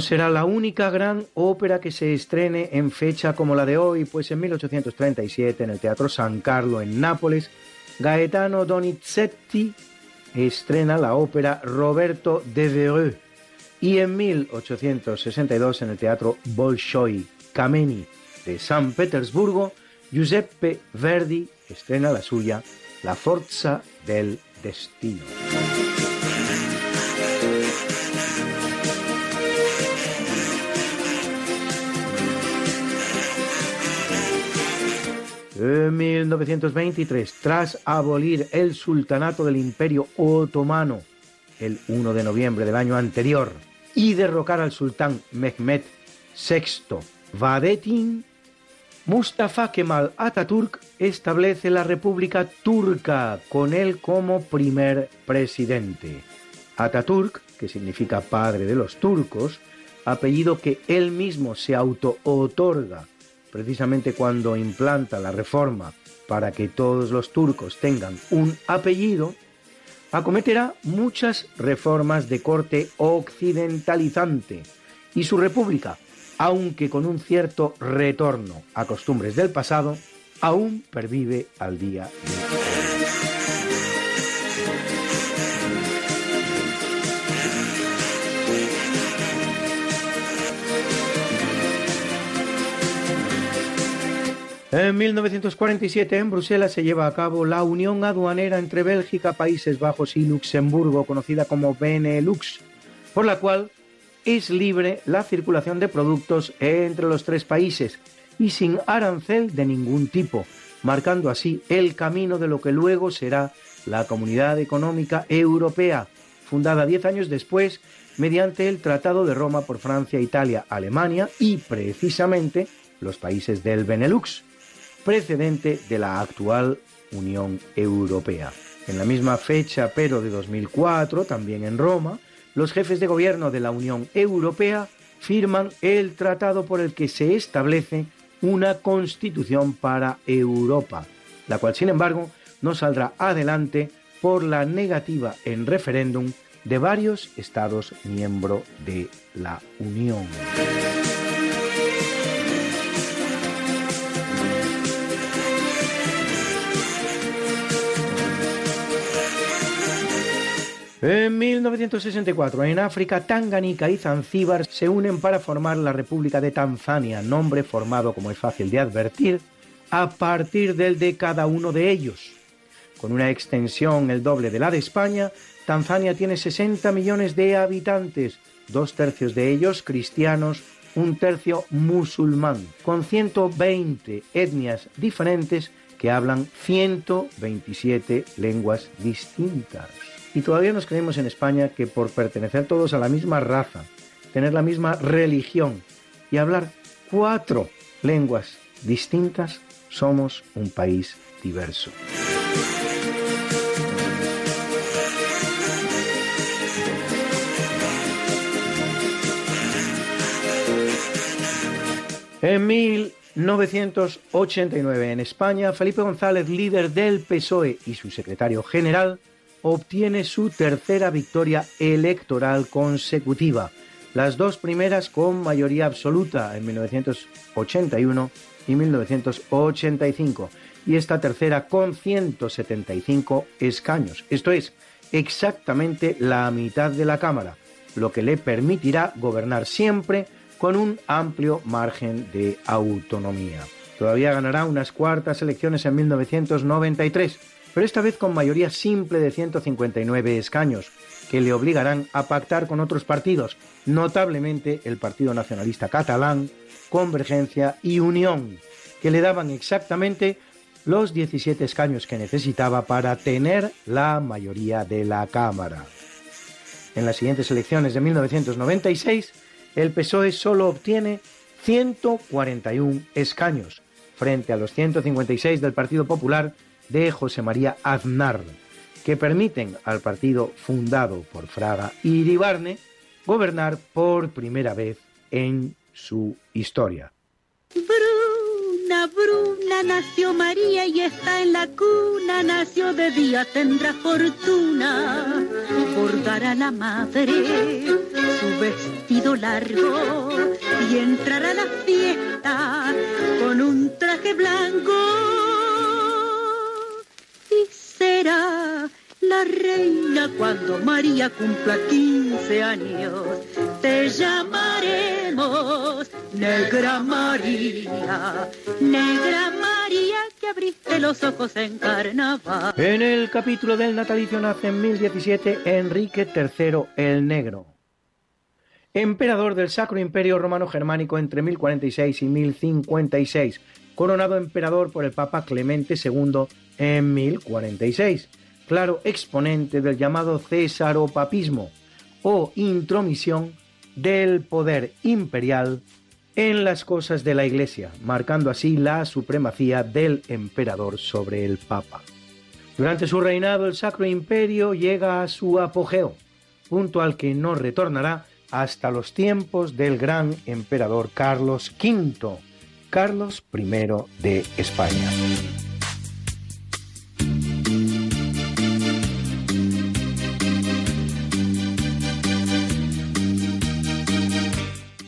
Será la única gran ópera que se estrene en fecha como la de hoy, pues en 1837 en el Teatro San Carlo en Nápoles, Gaetano Donizetti estrena la ópera Roberto Devereux y en 1862 en el Teatro Bolshoi Kameni de San Petersburgo, Giuseppe Verdi estrena la suya La Forza del Destino. En 1923, tras abolir el sultanato del Imperio Otomano el 1 de noviembre del año anterior y derrocar al sultán Mehmed VI Vahdettin, Mustafa Kemal Atatürk establece la República Turca con él como primer presidente. Atatürk, que significa padre de los turcos, apellido que él mismo se auto-otorga precisamente cuando implanta la reforma para que todos los turcos tengan un apellido, acometerá muchas reformas de corte occidentalizante y su república, aunque con un cierto retorno a costumbres del pasado, aún pervive al día de hoy. En 1947 en Bruselas se lleva a cabo la unión aduanera entre Bélgica, Países Bajos y Luxemburgo, conocida como Benelux, por la cual es libre la circulación de productos entre los tres países y sin arancel de ningún tipo, marcando así el camino de lo que luego será la Comunidad Económica Europea, fundada diez años después mediante el Tratado de Roma por Francia, Italia, Alemania y precisamente los países del Benelux precedente de la actual Unión Europea. En la misma fecha, pero de 2004, también en Roma, los jefes de gobierno de la Unión Europea firman el tratado por el que se establece una constitución para Europa, la cual, sin embargo, no saldrá adelante por la negativa en referéndum de varios Estados miembros de la Unión. En 1964, en África, Tanganica y Zanzíbar se unen para formar la República de Tanzania, nombre formado, como es fácil de advertir, a partir del de cada uno de ellos. Con una extensión el doble de la de España, Tanzania tiene 60 millones de habitantes, dos tercios de ellos cristianos, un tercio musulmán, con 120 etnias diferentes que hablan 127 lenguas distintas. Y todavía nos creemos en España que por pertenecer todos a la misma raza, tener la misma religión y hablar cuatro lenguas distintas, somos un país diverso. En 1989 en España, Felipe González, líder del PSOE y su secretario general, obtiene su tercera victoria electoral consecutiva, las dos primeras con mayoría absoluta en 1981 y 1985, y esta tercera con 175 escaños, esto es, exactamente la mitad de la Cámara, lo que le permitirá gobernar siempre con un amplio margen de autonomía. Todavía ganará unas cuartas elecciones en 1993, pero esta vez con mayoría simple de 159 escaños, que le obligarán a pactar con otros partidos, notablemente el Partido Nacionalista Catalán, Convergencia y Unión, que le daban exactamente los 17 escaños que necesitaba para tener la mayoría de la Cámara. En las siguientes elecciones de 1996, el PSOE solo obtiene 141 escaños, frente a los 156 del Partido Popular de José María Aznar, que permiten al partido fundado por Fraga y Iribarne gobernar por primera vez en su historia. Bruna, Bruna, nació María y está en la cuna, nació de día, tendrá fortuna. Bordará la madre su vestido largo y entrará a la fiesta con un traje blanco. Será la reina cuando María cumpla 15 años. Te llamaremos Negra María, Negra María que abriste los ojos en carnaval. En el capítulo del natalicio nace en 1017 Enrique III el Negro, emperador del Sacro Imperio Romano Germánico entre 1046 y 1056, coronado emperador por el Papa Clemente II en 1046 claro exponente del llamado cesaropapismo o intromisión del poder imperial en las cosas de la Iglesia, marcando así la supremacía del emperador sobre el Papa. Durante su reinado el Sacro Imperio llega a su apogeo, punto al que no retornará hasta los tiempos del gran emperador Carlos V, Carlos I de España.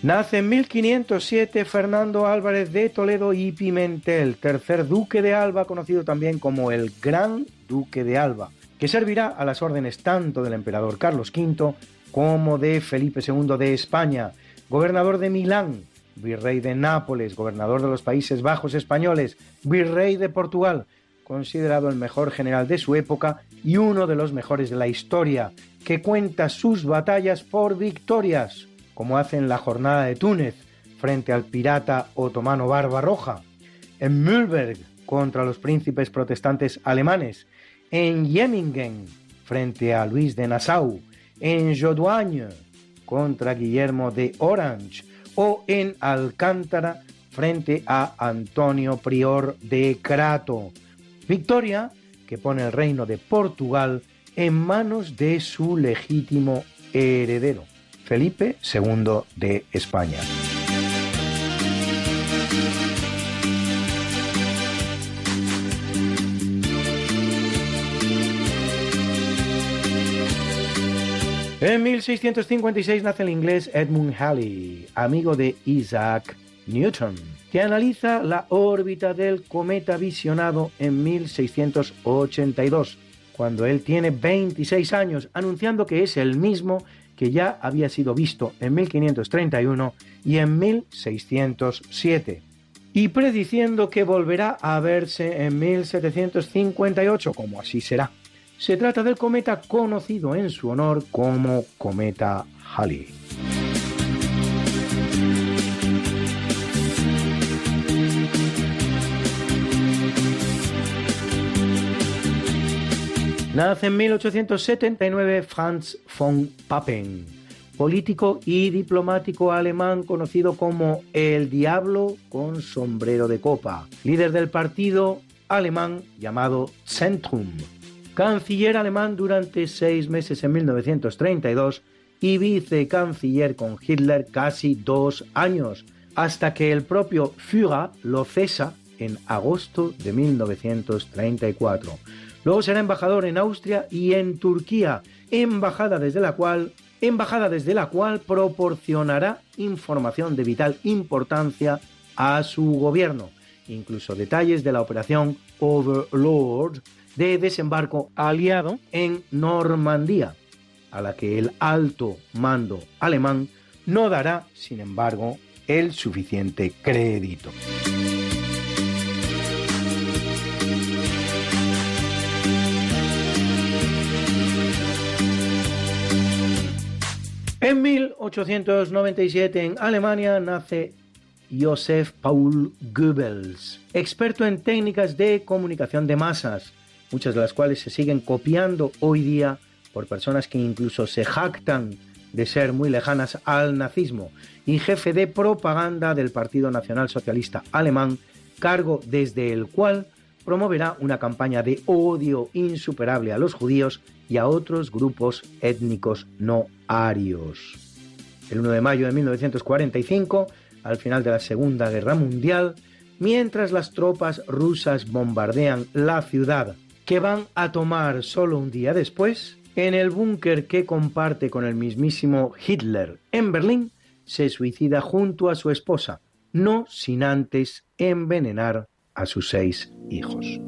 Nace en 1507 Fernando Álvarez de Toledo y Pimentel, tercer duque de Alba, conocido también como el Gran Duque de Alba, que servirá a las órdenes tanto del emperador Carlos V como de Felipe II de España, gobernador de Milán, virrey de Nápoles, gobernador de los Países Bajos españoles, virrey de Portugal, considerado el mejor general de su época y uno de los mejores de la historia, que cuenta sus batallas por victorias como hace en la jornada de Túnez frente al pirata otomano Barbarroja, en Mühlberg contra los príncipes protestantes alemanes, en Jemmingen frente a Luis de Nassau, en Jodoigne contra Guillermo de Orange o en Alcántara frente a Antonio Prior de Crato. Victoria que pone el reino de Portugal en manos de su legítimo heredero. Felipe II de España. En 1656 nace el inglés Edmund Halley, amigo de Isaac Newton, que analiza la órbita del cometa visionado en 1682, cuando él tiene 26 años, anunciando que es el mismo que ya había sido visto en 1531 y en 1607, y prediciendo que volverá a verse en 1758, como así será. Se trata del cometa conocido en su honor como cometa Halley. Nace en 1879 Franz von Papen, político y diplomático alemán conocido como el Diablo con sombrero de copa, líder del partido alemán llamado Zentrum, canciller alemán durante seis meses en 1932 y vicecanciller con Hitler casi dos años, hasta que el propio Führer lo cesa en agosto de 1934. Luego será embajador en Austria y en Turquía, embajada desde la cual embajada desde la cual proporcionará información de vital importancia a su gobierno, incluso detalles de la operación Overlord de desembarco aliado en Normandía, a la que el alto mando alemán no dará, sin embargo, el suficiente crédito. En 1897 en Alemania nace Joseph Paul Goebbels, experto en técnicas de comunicación de masas, muchas de las cuales se siguen copiando hoy día por personas que incluso se jactan de ser muy lejanas al nazismo, y jefe de propaganda del Partido Nacional Socialista Alemán, cargo desde el cual promoverá una campaña de odio insuperable a los judíos y a otros grupos étnicos no arios. El 1 de mayo de 1945, al final de la Segunda Guerra Mundial, mientras las tropas rusas bombardean la ciudad que van a tomar solo un día después, en el búnker que comparte con el mismísimo Hitler en Berlín, se suicida junto a su esposa, no sin antes envenenar a sus seis hijos.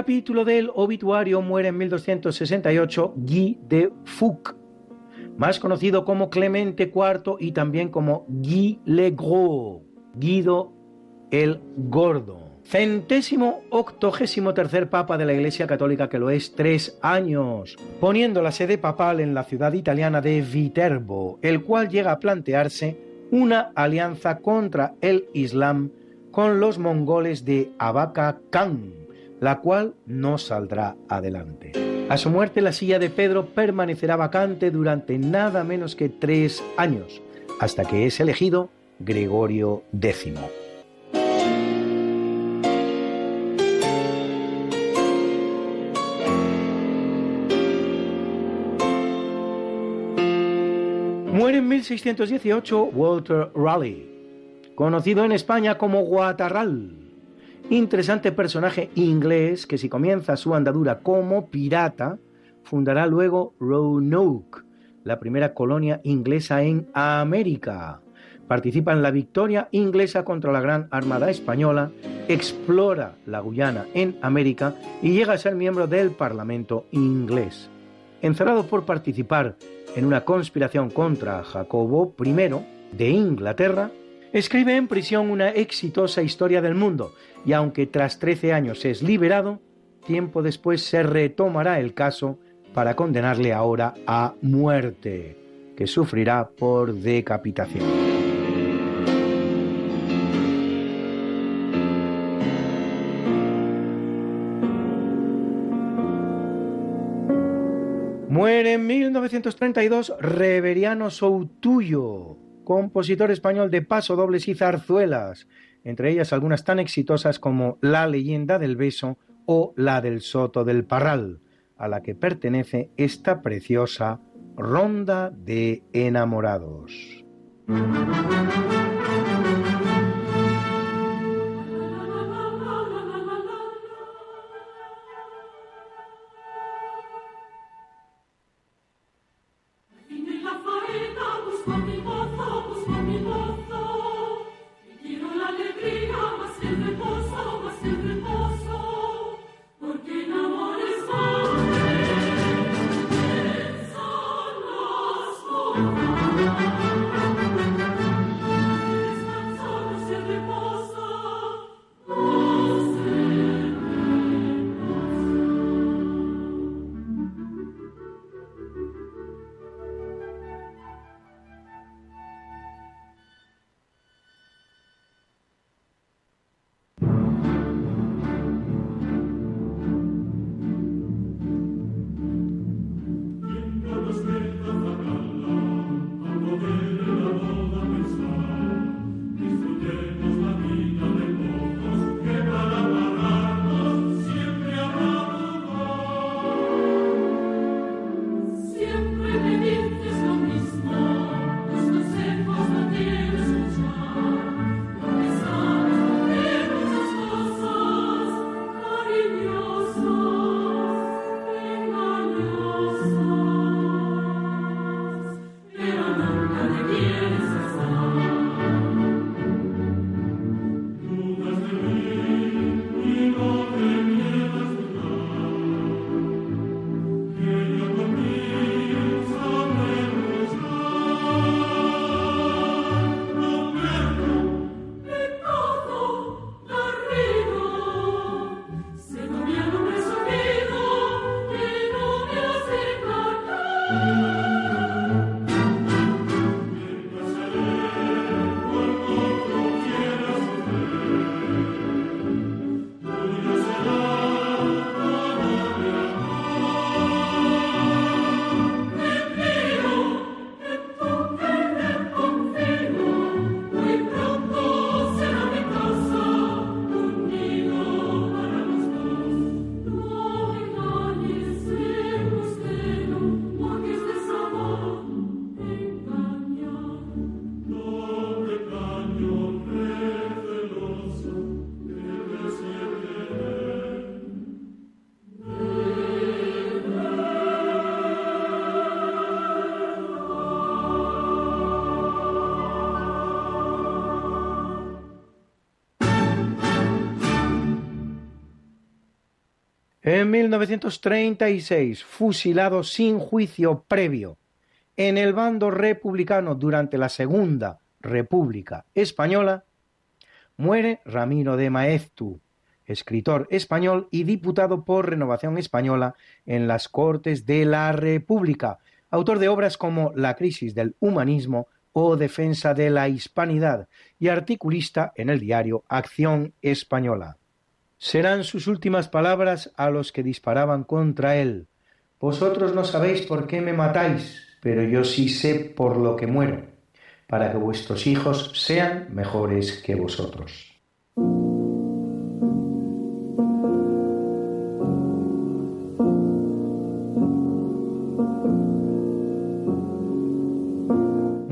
Capítulo del obituario muere en 1268 Guy de Fouque, más conocido como Clemente IV y también como Guy le Gros, Guido el Gordo. Centésimo octogésimo tercer papa de la Iglesia Católica que lo es tres años, poniendo la sede papal en la ciudad italiana de Viterbo, el cual llega a plantearse una alianza contra el Islam con los mongoles de Abaca Khan, la cual no saldrá adelante. A su muerte la silla de Pedro permanecerá vacante durante nada menos que tres años, hasta que es elegido Gregorio X. Muere en 1618 Walter Raleigh, conocido en España como Guatarral, interesante personaje inglés que si comienza su andadura como pirata, fundará luego Roanoke, la primera colonia inglesa en América. Participa en la victoria inglesa contra la Gran Armada Española, explora la Guyana en América y llega a ser miembro del Parlamento inglés. Encerrado por participar en una conspiración contra Jacobo I de Inglaterra, escribe en prisión una exitosa historia del mundo y aunque tras 13 años es liberado, tiempo después se retomará el caso para condenarle ahora a muerte, que sufrirá por decapitación. Muere en 1932 Reveriano Soutuyo, compositor español de paso dobles y zarzuelas, entre ellas algunas tan exitosas como La leyenda del beso o La del Soto del Parral, a la que pertenece esta preciosa Ronda de Enamorados. En 1936, fusilado sin juicio previo en el bando republicano durante la Segunda República Española, muere Ramiro de Maeztu, escritor español y diputado por Renovación Española en las Cortes de la República, autor de obras como La crisis del humanismo o Defensa de la Hispanidad y articulista en el diario Acción Española. Serán sus últimas palabras a los que disparaban contra él. Vosotros no sabéis por qué me matáis, pero yo sí sé por lo que muero, para que vuestros hijos sean mejores que vosotros.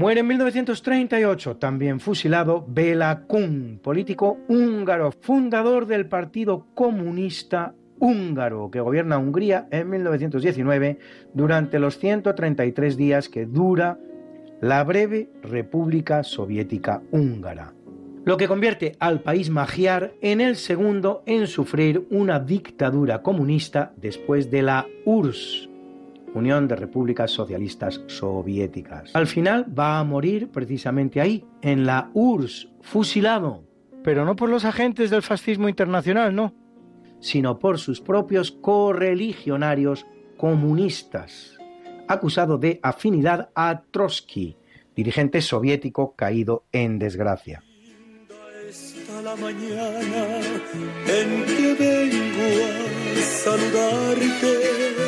Muere en 1938, también fusilado, Bela Kun, político húngaro, fundador del Partido Comunista Húngaro, que gobierna Hungría en 1919 durante los 133 días que dura la breve República Soviética Húngara, lo que convierte al país magiar en el segundo en sufrir una dictadura comunista después de la URSS, Unión de Repúblicas Socialistas Soviéticas. Al final va a morir precisamente ahí, en la URSS, fusilado, pero no por los agentes del fascismo internacional, no, sino por sus propios correligionarios comunistas, acusado de afinidad a Trotsky, dirigente soviético caído en desgracia. Está la mañana en que vengo a saludarte.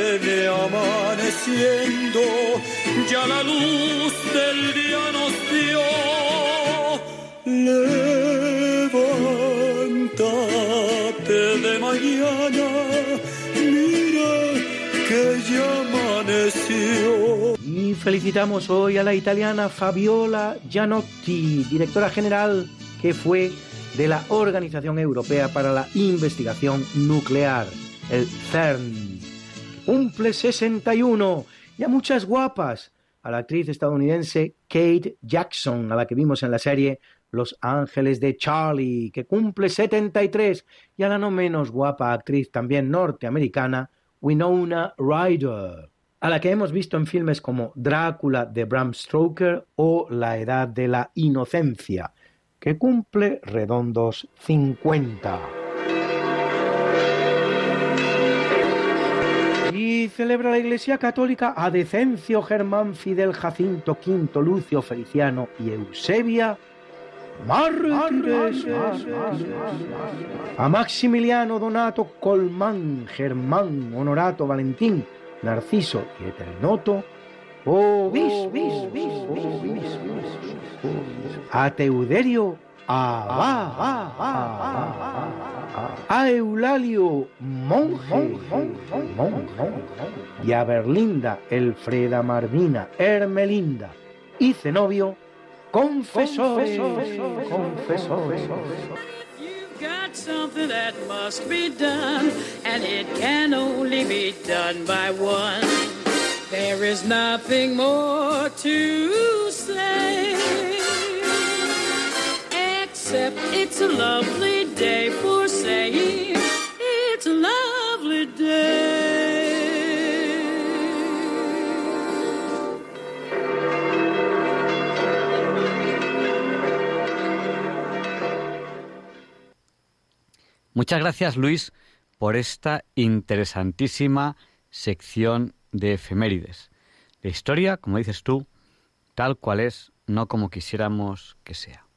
amaneciendo, ya la luz del día nos dio. Levántate de mañana, mira que ya amaneció. Y felicitamos hoy a la italiana Fabiola Gianotti, directora general que fue de la Organización Europea para la Investigación Nuclear, el CERN. Cumple 61 y a muchas guapas. A la actriz estadounidense Kate Jackson, a la que vimos en la serie Los Ángeles de Charlie, que cumple 73, y a la no menos guapa actriz también norteamericana, Winona Ryder, a la que hemos visto en filmes como Drácula de Bram Stoker o La Edad de la Inocencia, que cumple redondos 50. Celebra la Iglesia Católica a Decencio Germán Fidel Jacinto V Lucio Feliciano y Eusebia mártires. A Maximiliano Donato Colmán Germán Honorato Valentín Narciso y Eternoto a Teuderio Abad, a Eulalio monje, y a Berlinda Elfreda Marvina Hermelinda y Zenobio confesores. You've got something that must be done, and it can only be done by one. There is nothing more to say, it's a lovely day for saying it's a lovely. Muchas gracias, Luis, por esta interesantísima sección de efemérides. La historia, como dices tú, tal cual es, no como quisiéramos que sea.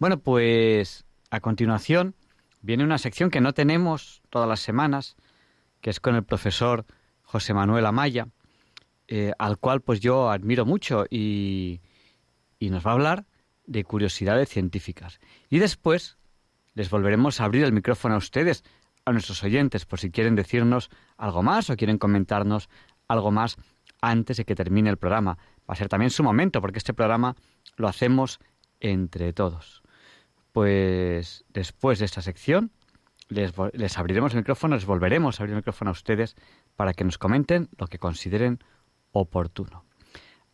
Bueno, pues a continuación viene una sección que no tenemos todas las semanas, que es con el profesor José Manuel Amaya, eh, al cual pues yo admiro mucho y, y nos va a hablar de curiosidades científicas. Y después les volveremos a abrir el micrófono a ustedes, a nuestros oyentes por si quieren decirnos algo más o quieren comentarnos algo más antes de que termine el programa. Va a ser también su momento porque este programa lo hacemos entre todos. Pues después de esta sección les, abriremos el micrófono, les volveremos a abrir el micrófono a ustedes para que nos comenten lo que consideren oportuno.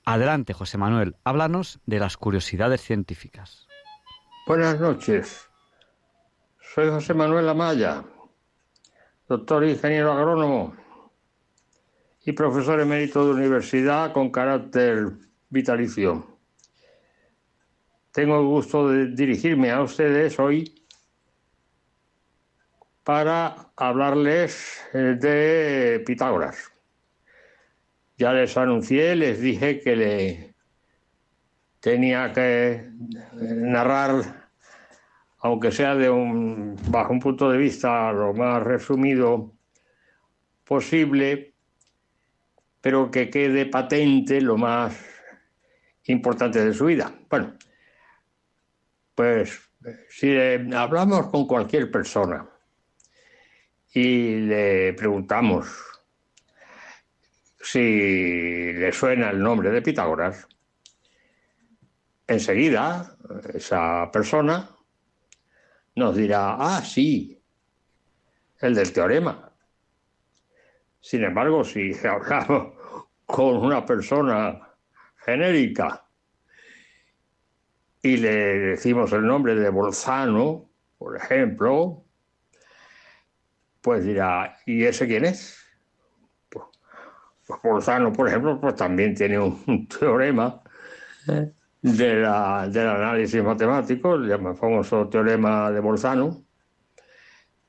Adelante, José Manuel, háblanos de las curiosidades científicas. Buenas noches. Soy José Manuel Amaya, doctor ingeniero agrónomo y profesor emérito de universidad con carácter vitalicio. Tengo el gusto de dirigirme a ustedes hoy para hablarles eh, de Pitágoras. Ya les anuncié, les dije que le tenía que eh, narrar, aunque sea de bajo un punto de vista lo más resumido posible, pero que quede patente lo más importante de su vida. Bueno, pues si le hablamos con cualquier persona y le preguntamos si le suena el nombre de Pitágoras, enseguida esa persona nos dirá, ah, sí, el del teorema. Sin embargo, si hablamos con una persona genérica y le decimos el nombre de Bolzano, por ejemplo, pues dirá, ¿y ese quién es? Pues, pues Bolzano, por ejemplo, pues también tiene un, un teorema ¿eh? de la- del análisis matemático, el famoso teorema de Bolzano,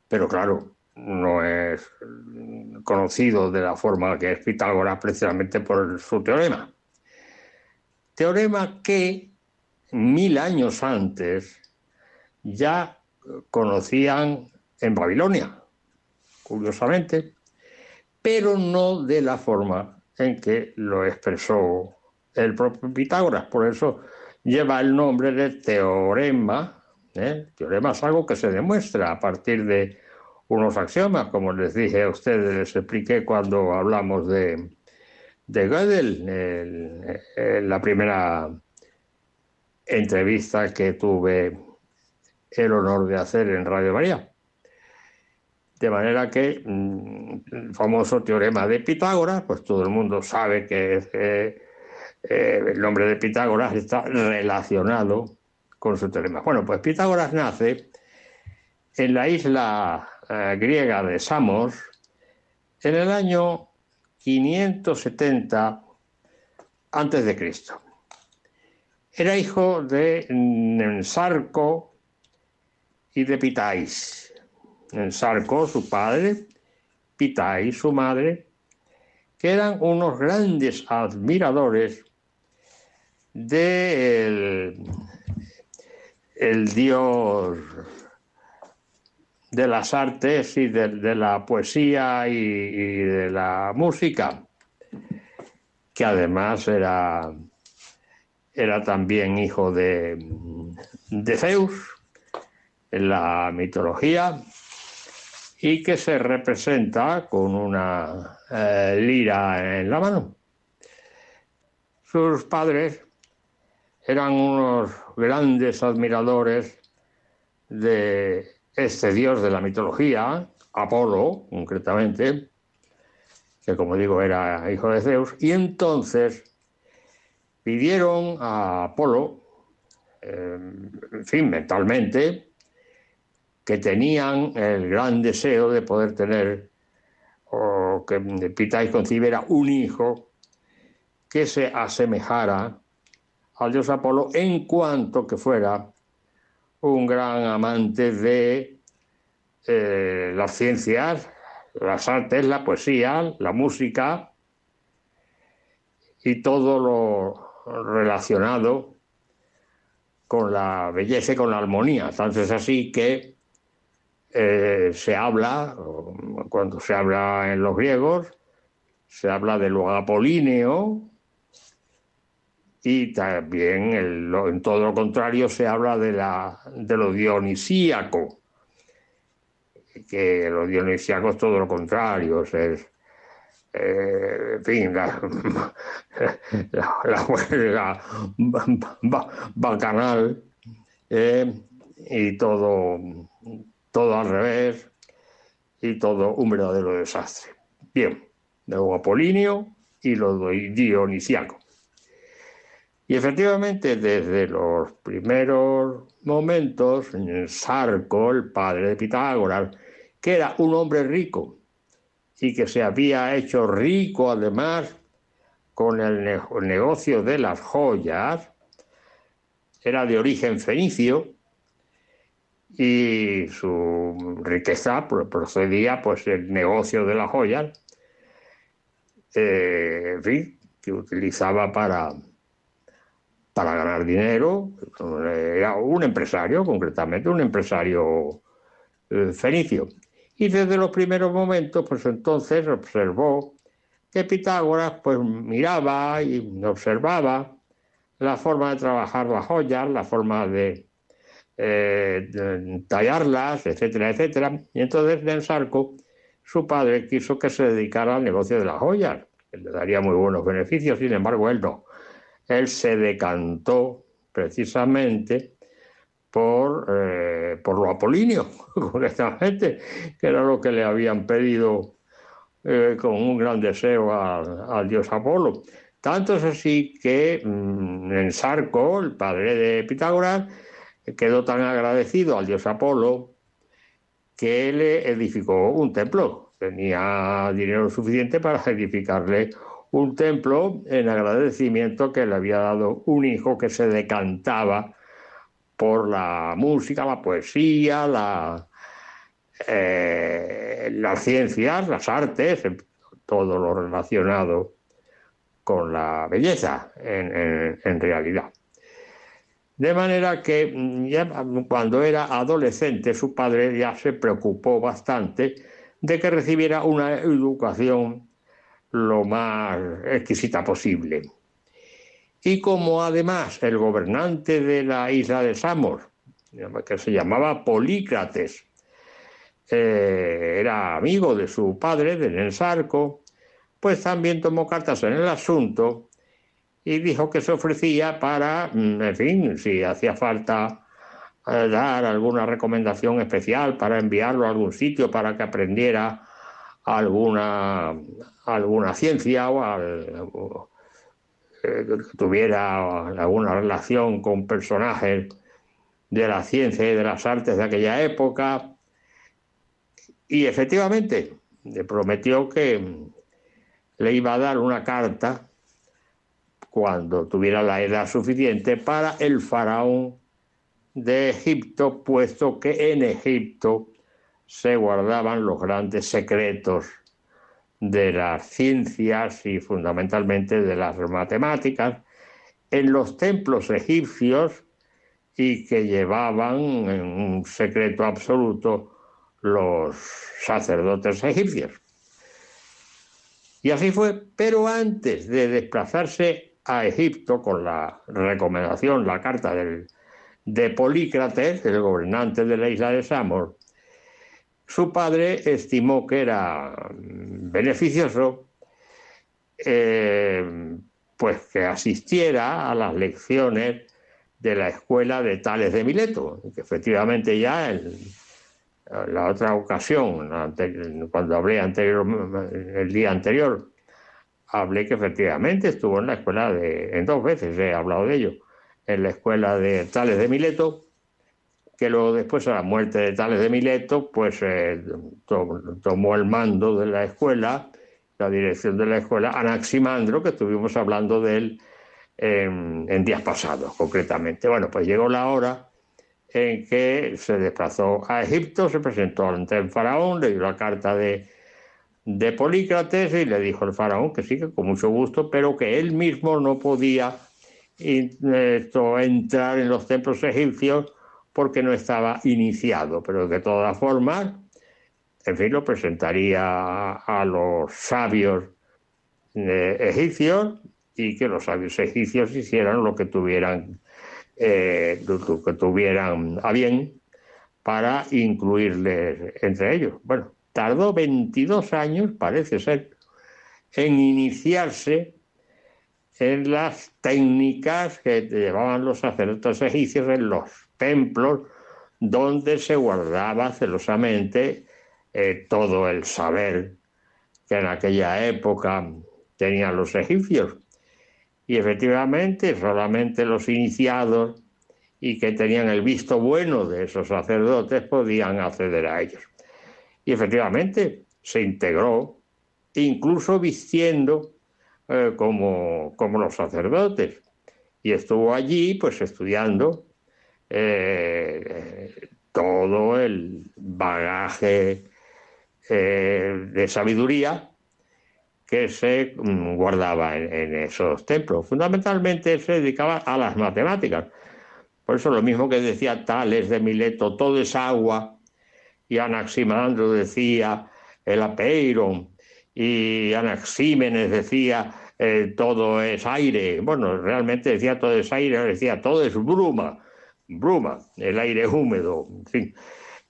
pero claro, no es conocido de la forma que es Pitágoras precisamente por su teorema. Teorema que mil años antes ya conocían en Babilonia, curiosamente, pero no de la forma en que lo expresó el propio Pitágoras. Por eso lleva el nombre de teorema. ¿eh? Teorema es algo que se demuestra a partir de unos axiomas, como les dije a ustedes, les expliqué cuando hablamos de, de Gödel, la primera entrevista que tuve el honor de hacer en Radio María. De manera que mm, el famoso teorema de Pitágoras, pues todo el mundo sabe que eh, eh, el nombre de Pitágoras está relacionado con su teorema. Bueno, pues Pitágoras nace en la isla eh, griega de Samos en el año 570 antes de Cristo. Era hijo de Ensarco y de Pitais. Ensarco, su padre, Pitais, su madre, que eran unos grandes admiradores del el dios de las artes y de, la poesía y de la música, que además era, era también hijo de, Zeus en la mitología y que se representa con una eh, lira en la mano. Sus padres eran unos grandes admiradores de este dios de la mitología, Apolo, concretamente, que como digo era hijo de Zeus, y entonces pidieron a Apolo, eh, en fin, mentalmente, que tenían el gran deseo de poder tener, o que Pitáis concibiera un hijo que se asemejara al dios Apolo en cuanto que fuera un gran amante de eh, las ciencias, las artes, la poesía, la música y todo lo relacionado con la belleza y con la armonía. Tanto es así que eh, se habla, cuando se habla en los griegos, se habla de lo apolíneo y también lo- en todo lo contrario se habla de, la, de lo dionisíaco. que los dionisíacos todo lo contrario, es, eh, en fin, la, huelga ba- ba- bacanal eh, y todo, todo al revés y todo un verdadero desastre. Bien, luego Apolinio y lo dionisíaco. Y efectivamente, desde los primeros momentos, Sarco, el padre de Pitágoras, que era un hombre rico y que se había hecho rico además con el ne- negocio de las joyas, era de origen fenicio y su riqueza pro- procedía pues del negocio de las joyas, eh, en fin, que utilizaba para, para ganar dinero. Era un empresario, concretamente, un empresario eh, fenicio. Y desde los primeros momentos, pues entonces observó que Pitágoras pues miraba y observaba la forma de trabajar las joyas, la forma de, eh, tallarlas, etcétera, etcétera. Y entonces Densarco, su padre, quiso que se dedicara al negocio de las joyas, que le daría muy buenos beneficios, sin embargo, él no. Él se decantó precisamente por, eh, por lo concretamente, que era lo que le habían pedido eh, con un gran deseo al, al dios Apolo. Tanto es así que mm, en Sarco, el padre de Pitágoras, quedó tan agradecido al dios Apolo que le edificó un templo. Tenía dinero suficiente para edificarle un templo en agradecimiento que le había dado un hijo que se decantaba por la música, la poesía, eh, las ciencias, las artes, todo lo relacionado con la belleza en, en- en realidad. De manera que mm, ya cuando era adolescente su padre ya se preocupó bastante de que recibiera una educación lo más exquisita posible. Y como además el gobernante de la isla de Samos, que se llamaba Polícrates, eh, era amigo de su padre, de Nensarco, pues también tomó cartas en el asunto y dijo que se ofrecía para, mm, en fin, si hacía falta eh, dar alguna recomendación especial para enviarlo a algún sitio para que aprendiera alguna, alguna ciencia o, al- tuviera alguna relación con personajes de la ciencia y de las artes de aquella época. Y efectivamente, le prometió que le iba a dar una carta cuando tuviera la edad suficiente para el faraón de Egipto, puesto que en Egipto se guardaban los grandes secretos de las ciencias y fundamentalmente de las matemáticas en los templos egipcios y que llevaban en un secreto absoluto los sacerdotes egipcios. Y así fue, pero antes de desplazarse a Egipto con la recomendación, la carta del, de Polícrates, el gobernante de la isla de Samos, su padre estimó que era beneficioso eh, pues que asistiera a las lecciones de la escuela de Tales de Mileto, que efectivamente ya en la otra ocasión, cuando hablé anterior, el día anterior, hablé que efectivamente estuvo en la escuela de, en dos veces he hablado de ello, en la escuela de Tales de Mileto, que luego después a la muerte de Tales de Mileto, pues eh, to- tomó el mando de la escuela, la dirección de la escuela, Anaximandro, que estuvimos hablando de él en, en días pasados, concretamente. Bueno, pues llegó la hora en que se desplazó a Egipto, se presentó ante el faraón, le dio la carta de, de Polícrates y le dijo al faraón que sí, que con mucho gusto, pero que él mismo no podía esto, entrar en los templos egipcios porque no estaba iniciado, pero de todas formas, en fin, lo presentaría a, los sabios eh, egipcios y que los sabios egipcios hicieran lo que tuvieran, eh, lo que tuvieran a bien para incluirles entre ellos. Bueno, tardó 22 años, parece ser, en iniciarse en las técnicas que llevaban los sacerdotes egipcios en los templos donde se guardaba celosamente eh, todo el saber que en aquella época tenían los egipcios. Y efectivamente solamente los iniciados y que tenían el visto bueno de esos sacerdotes podían acceder a ellos. Y efectivamente se integró, incluso vistiendo eh, como, como los sacerdotes. Y estuvo allí pues estudiando eh, todo el bagaje eh, de sabiduría que se mm, guardaba en, esos templos. Fundamentalmente se dedicaba a las matemáticas. Por eso lo mismo que decía Tales de Mileto, todo es agua, y Anaximandro decía el apeiron, y Anaxímenes decía eh, todo es aire. Bueno, realmente decía todo es aire, decía todo es bruma, bruma, el aire húmedo, en fin.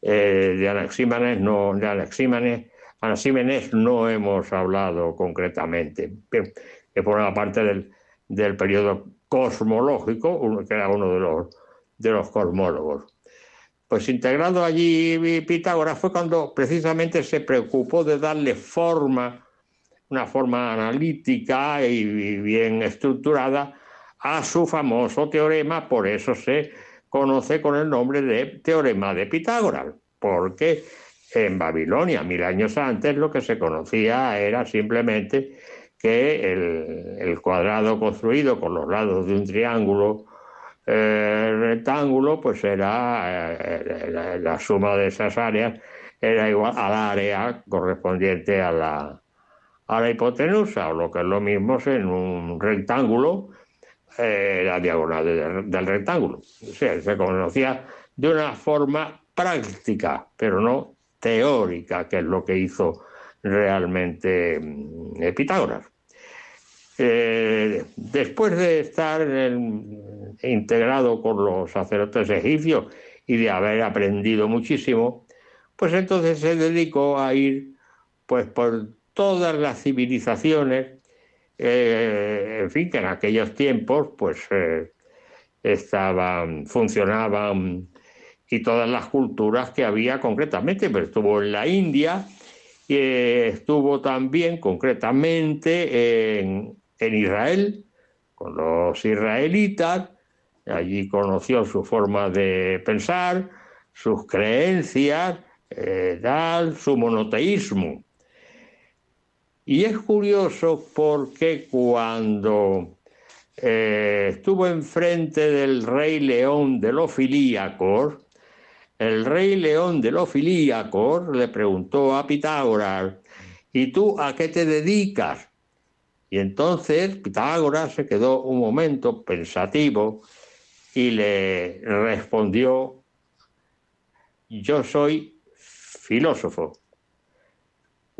Eh, de Anaxímenes no, de Anaxímenes, Anaxímenes no hemos hablado concretamente, que forma parte del, del periodo cosmológico, que era uno de los, de los cosmólogos. Pues integrado allí Pitágoras fue cuando precisamente se preocupó de darle forma, una forma analítica y bien estructurada a su famoso teorema, por eso se conoce con el nombre de teorema de Pitágoras, porque en Babilonia, mil años antes, lo que se conocía era simplemente que el, cuadrado construido con los lados de un triángulo eh, rectángulo, pues era eh, la, la suma de esas áreas era igual al área correspondiente a la, a la hipotenusa, o lo que es lo mismo en un rectángulo, eh, la diagonal de- del rectángulo. O sea, se conocía de una forma práctica, pero no teórica, que es lo que hizo realmente mm, eh, Pitágoras. Eh, después de estar en- integrado con los sacerdotes egipcios y de haber aprendido muchísimo, pues entonces se dedicó a ir pues por todas las civilizaciones, eh, en fin, que en aquellos tiempos pues eh, estaban, funcionaban y todas las culturas que había concretamente, pero estuvo en la India, y eh, estuvo también concretamente en, Israel, con los israelitas, allí conoció su forma de pensar, sus creencias, eh, su monoteísmo. Y es curioso porque cuando eh, estuvo enfrente del rey león de los filíacos, el rey león de los filíacos le preguntó a Pitágoras, ¿y tú a qué te dedicas? Y entonces Pitágoras se quedó un momento pensativo y le respondió, yo soy filósofo.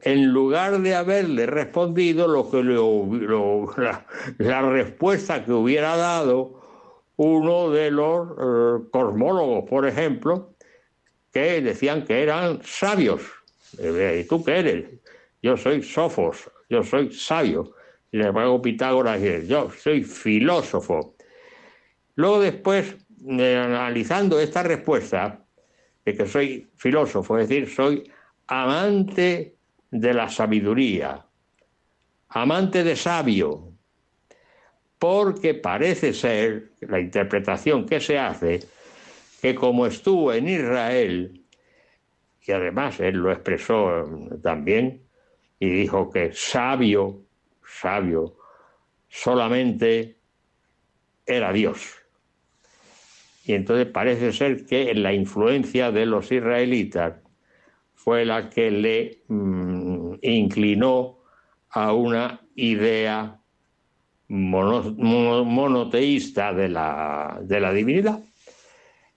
En lugar de haberle respondido lo que lo- la, respuesta que hubiera dado uno de los eh, cosmólogos, por ejemplo, que decían que eran sabios. ¿Y tú qué eres? Yo soy sofos, yo soy sabio. Y le embargo Pitágoras dice, yo soy filósofo. Luego después, eh, analizando esta respuesta, de que soy filósofo, es decir, soy amante de la sabiduría, amante de sabio, porque parece ser, la interpretación que se hace, que como estuvo en Israel, y además él lo expresó también, y dijo que sabio, sabio, solamente era Dios. Y entonces parece ser que la influencia de los israelitas fue la que le mm, inclinó a una idea mono- mono- monoteísta de la, de la divinidad.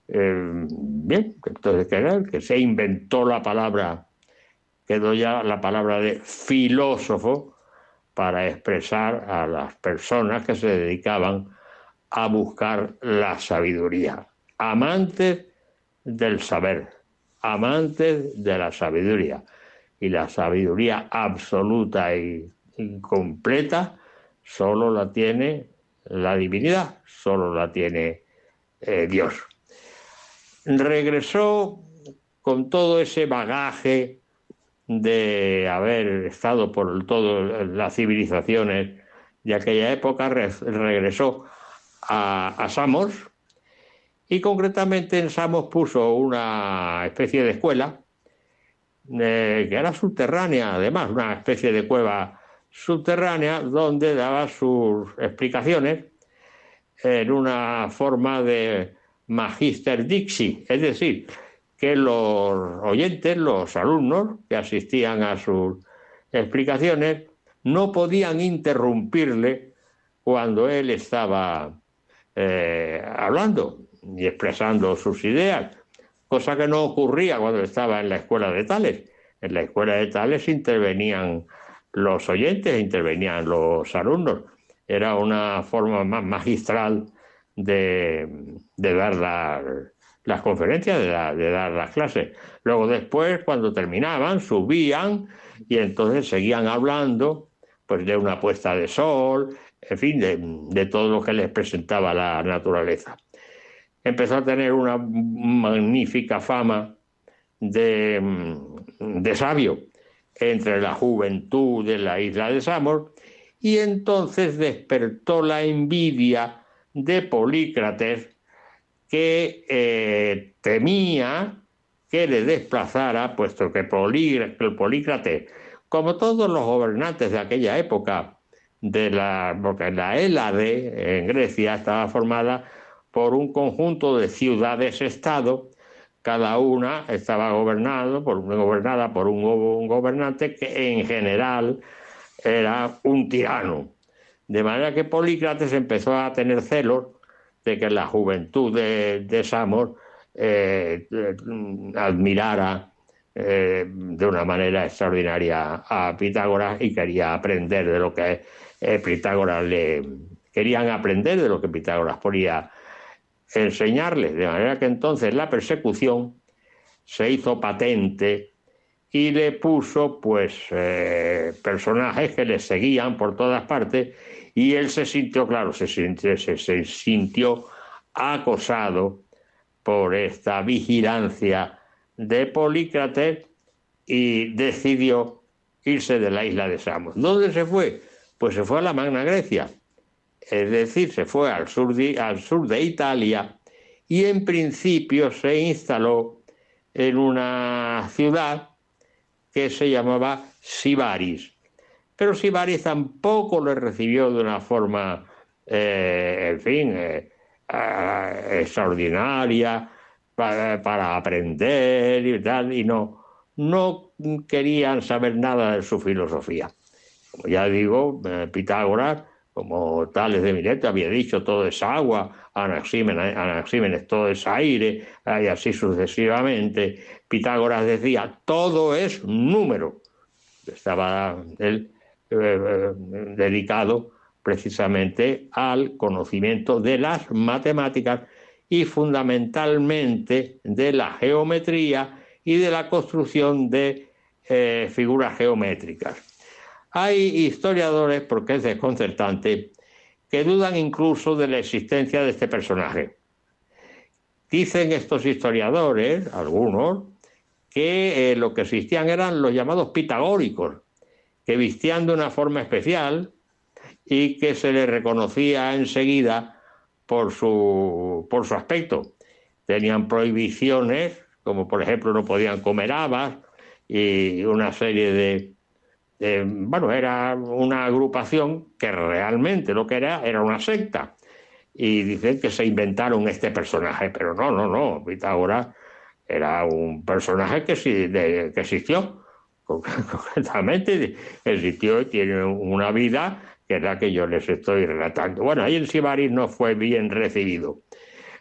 Eh, bien, entonces ¿qué era? que se inventó la palabra, quedó ya la palabra de filósofo para expresar a las personas que se dedicaban a buscar la sabiduría, amantes del saber, amantes de la sabiduría. Y la sabiduría absoluta y, y completa solo la tiene la divinidad, solo la tiene eh, Dios. Regresó con todo ese bagaje de haber estado por todas las civilizaciones de aquella época, re- regresó a Samos y concretamente en Samos puso una especie de escuela que era subterránea, además, una especie de cueva subterránea donde daba sus explicaciones en una forma de magister dixi, es decir, que los oyentes, los alumnos que asistían a sus explicaciones, no podían interrumpirle cuando él estaba eh, hablando y expresando sus ideas, cosa que no ocurría cuando estaba en la escuela de Tales. En la escuela de Tales intervenían los oyentes, intervenían los alumnos. Era una forma más magistral de, dar la- las conferencias, de, de dar las clases. Luego después, cuando terminaban, subían y entonces seguían hablando pues de una puesta de sol, en fin, de todo lo que les presentaba la naturaleza. Empezó a tener una magnífica fama de, de sabio entre la juventud de la isla de Samos y entonces despertó la envidia de Polícrates que eh, temía que le desplazara, puesto que Polí- que Polícrates, como todos los gobernantes de aquella época, de la, porque la Hélade en Grecia estaba formada por un conjunto de ciudades-estado, cada una estaba gobernada por un, go- un gobernante que en general era un tirano. De manera que Polícrates empezó a tener celos de que la juventud de, de Samos eh, admirara eh, de una manera extraordinaria a Pitágoras y quería aprender de lo que eh, Pitágoras le querían aprender de lo que Pitágoras podía enseñarles. De manera que entonces la persecución se hizo patente y le puso pues eh, personajes que le seguían por todas partes y él se sintió, claro, se sintió, se- se sintió acosado por esta vigilancia de Polícrates y decidió irse de la isla de Samos. ¿Dónde se fue? Pues se fue a la Magna Grecia, es decir, se fue al sur de, al sur de Italia y en principio se instaló en una ciudad que se llamaba Sibaris. Pero Sibaris tampoco le recibió de una forma, eh, en fin, eh, ah, extraordinaria para, para aprender y tal, y no, no querían saber nada de su filosofía. Como ya digo, eh, Pitágoras, como Tales de Mileto había dicho, todo es agua, Anaxímenes, Anaxímenes todo es aire, y así sucesivamente. Pitágoras decía, todo es número. Estaba él eh, eh, dedicado precisamente al conocimiento de las matemáticas y fundamentalmente de la geometría y de la construcción de eh, figuras geométricas. Hay historiadores, porque es desconcertante, que dudan incluso de la existencia de este personaje. Dicen estos historiadores, algunos, que eh, lo que existían eran los llamados pitagóricos, que vistían de una forma especial y que se les reconocía enseguida por su, por su aspecto. Tenían prohibiciones, como por ejemplo no podían comer habas y una serie de, de- bueno, era una agrupación que realmente lo que era era una secta. Y dicen que se inventaron este personaje, pero no, no, no. Pitágoras era un personaje que, sí, de- que existió, concretamente existió y tiene una vida que es la que yo les estoy relatando. Bueno, ahí en Sibaris no fue bien recibido.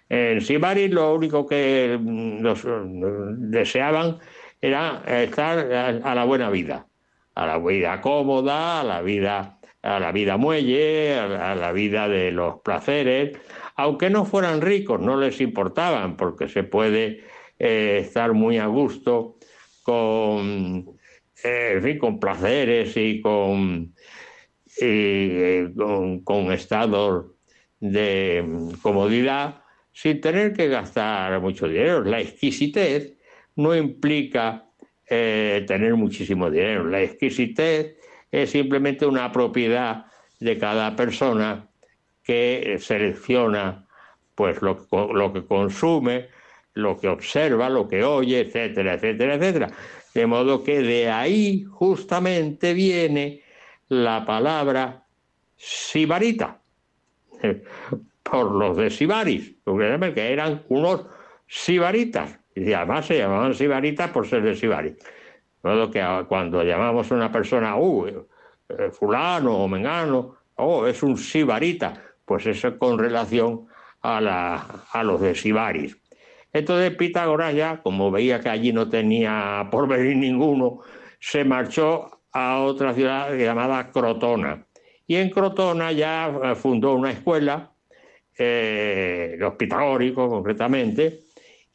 En Sibaris lo único que mm, mm, deseaban era estar a la buena vida, a la vida cómoda, a la vida, a la vida muelle, a la, vida de los placeres, aunque no fueran ricos, no les importaban, porque se puede eh, estar muy a gusto con, eh, fin, con placeres y con, y, eh, con, con estados de mm, comodidad sin tener que gastar mucho dinero. La exquisitez no implica eh, tener muchísimo dinero. La exquisitez es simplemente una propiedad de cada persona que selecciona pues lo, lo que consume, lo que observa, lo que oye, etcétera, etcétera, etcétera. De modo que de ahí justamente viene la palabra sibarita, por los de Sibaris, que eran unos sibaritas. Y además se llamaban sibaritas por ser de Sibaris. De modo que ah, cuando llamamos a una persona, uh, eh, fulano o mengano, oh, es un sibarita, pues eso con relación a, la, a los de Sibaris. Entonces Pitágoras ya, como veía que allí no tenía por venir ninguno, se marchó a otra ciudad llamada Crotona. Y en Crotona ya eh, fundó una escuela, eh, los pitagóricos concretamente,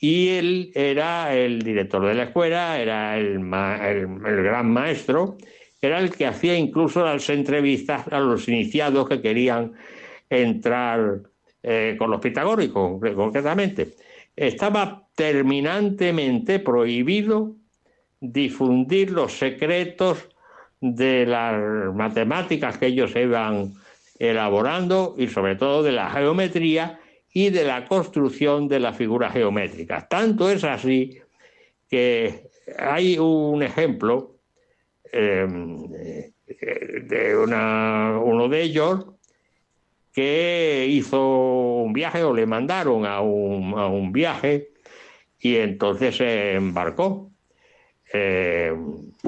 y él era el director de la escuela, era el, gran maestro, era el que hacía incluso las entrevistas a los iniciados que querían entrar eh, con los pitagóricos, concre- concretamente. Estaba terminantemente prohibido difundir los secretos de las matemáticas que ellos iban elaborando y sobre todo de la geometría y de la construcción de las figuras geométricas. Tanto es así que hay un ejemplo eh, de una- uno de ellos que hizo un viaje o le mandaron a un, a un viaje y entonces se embarcó. Eh,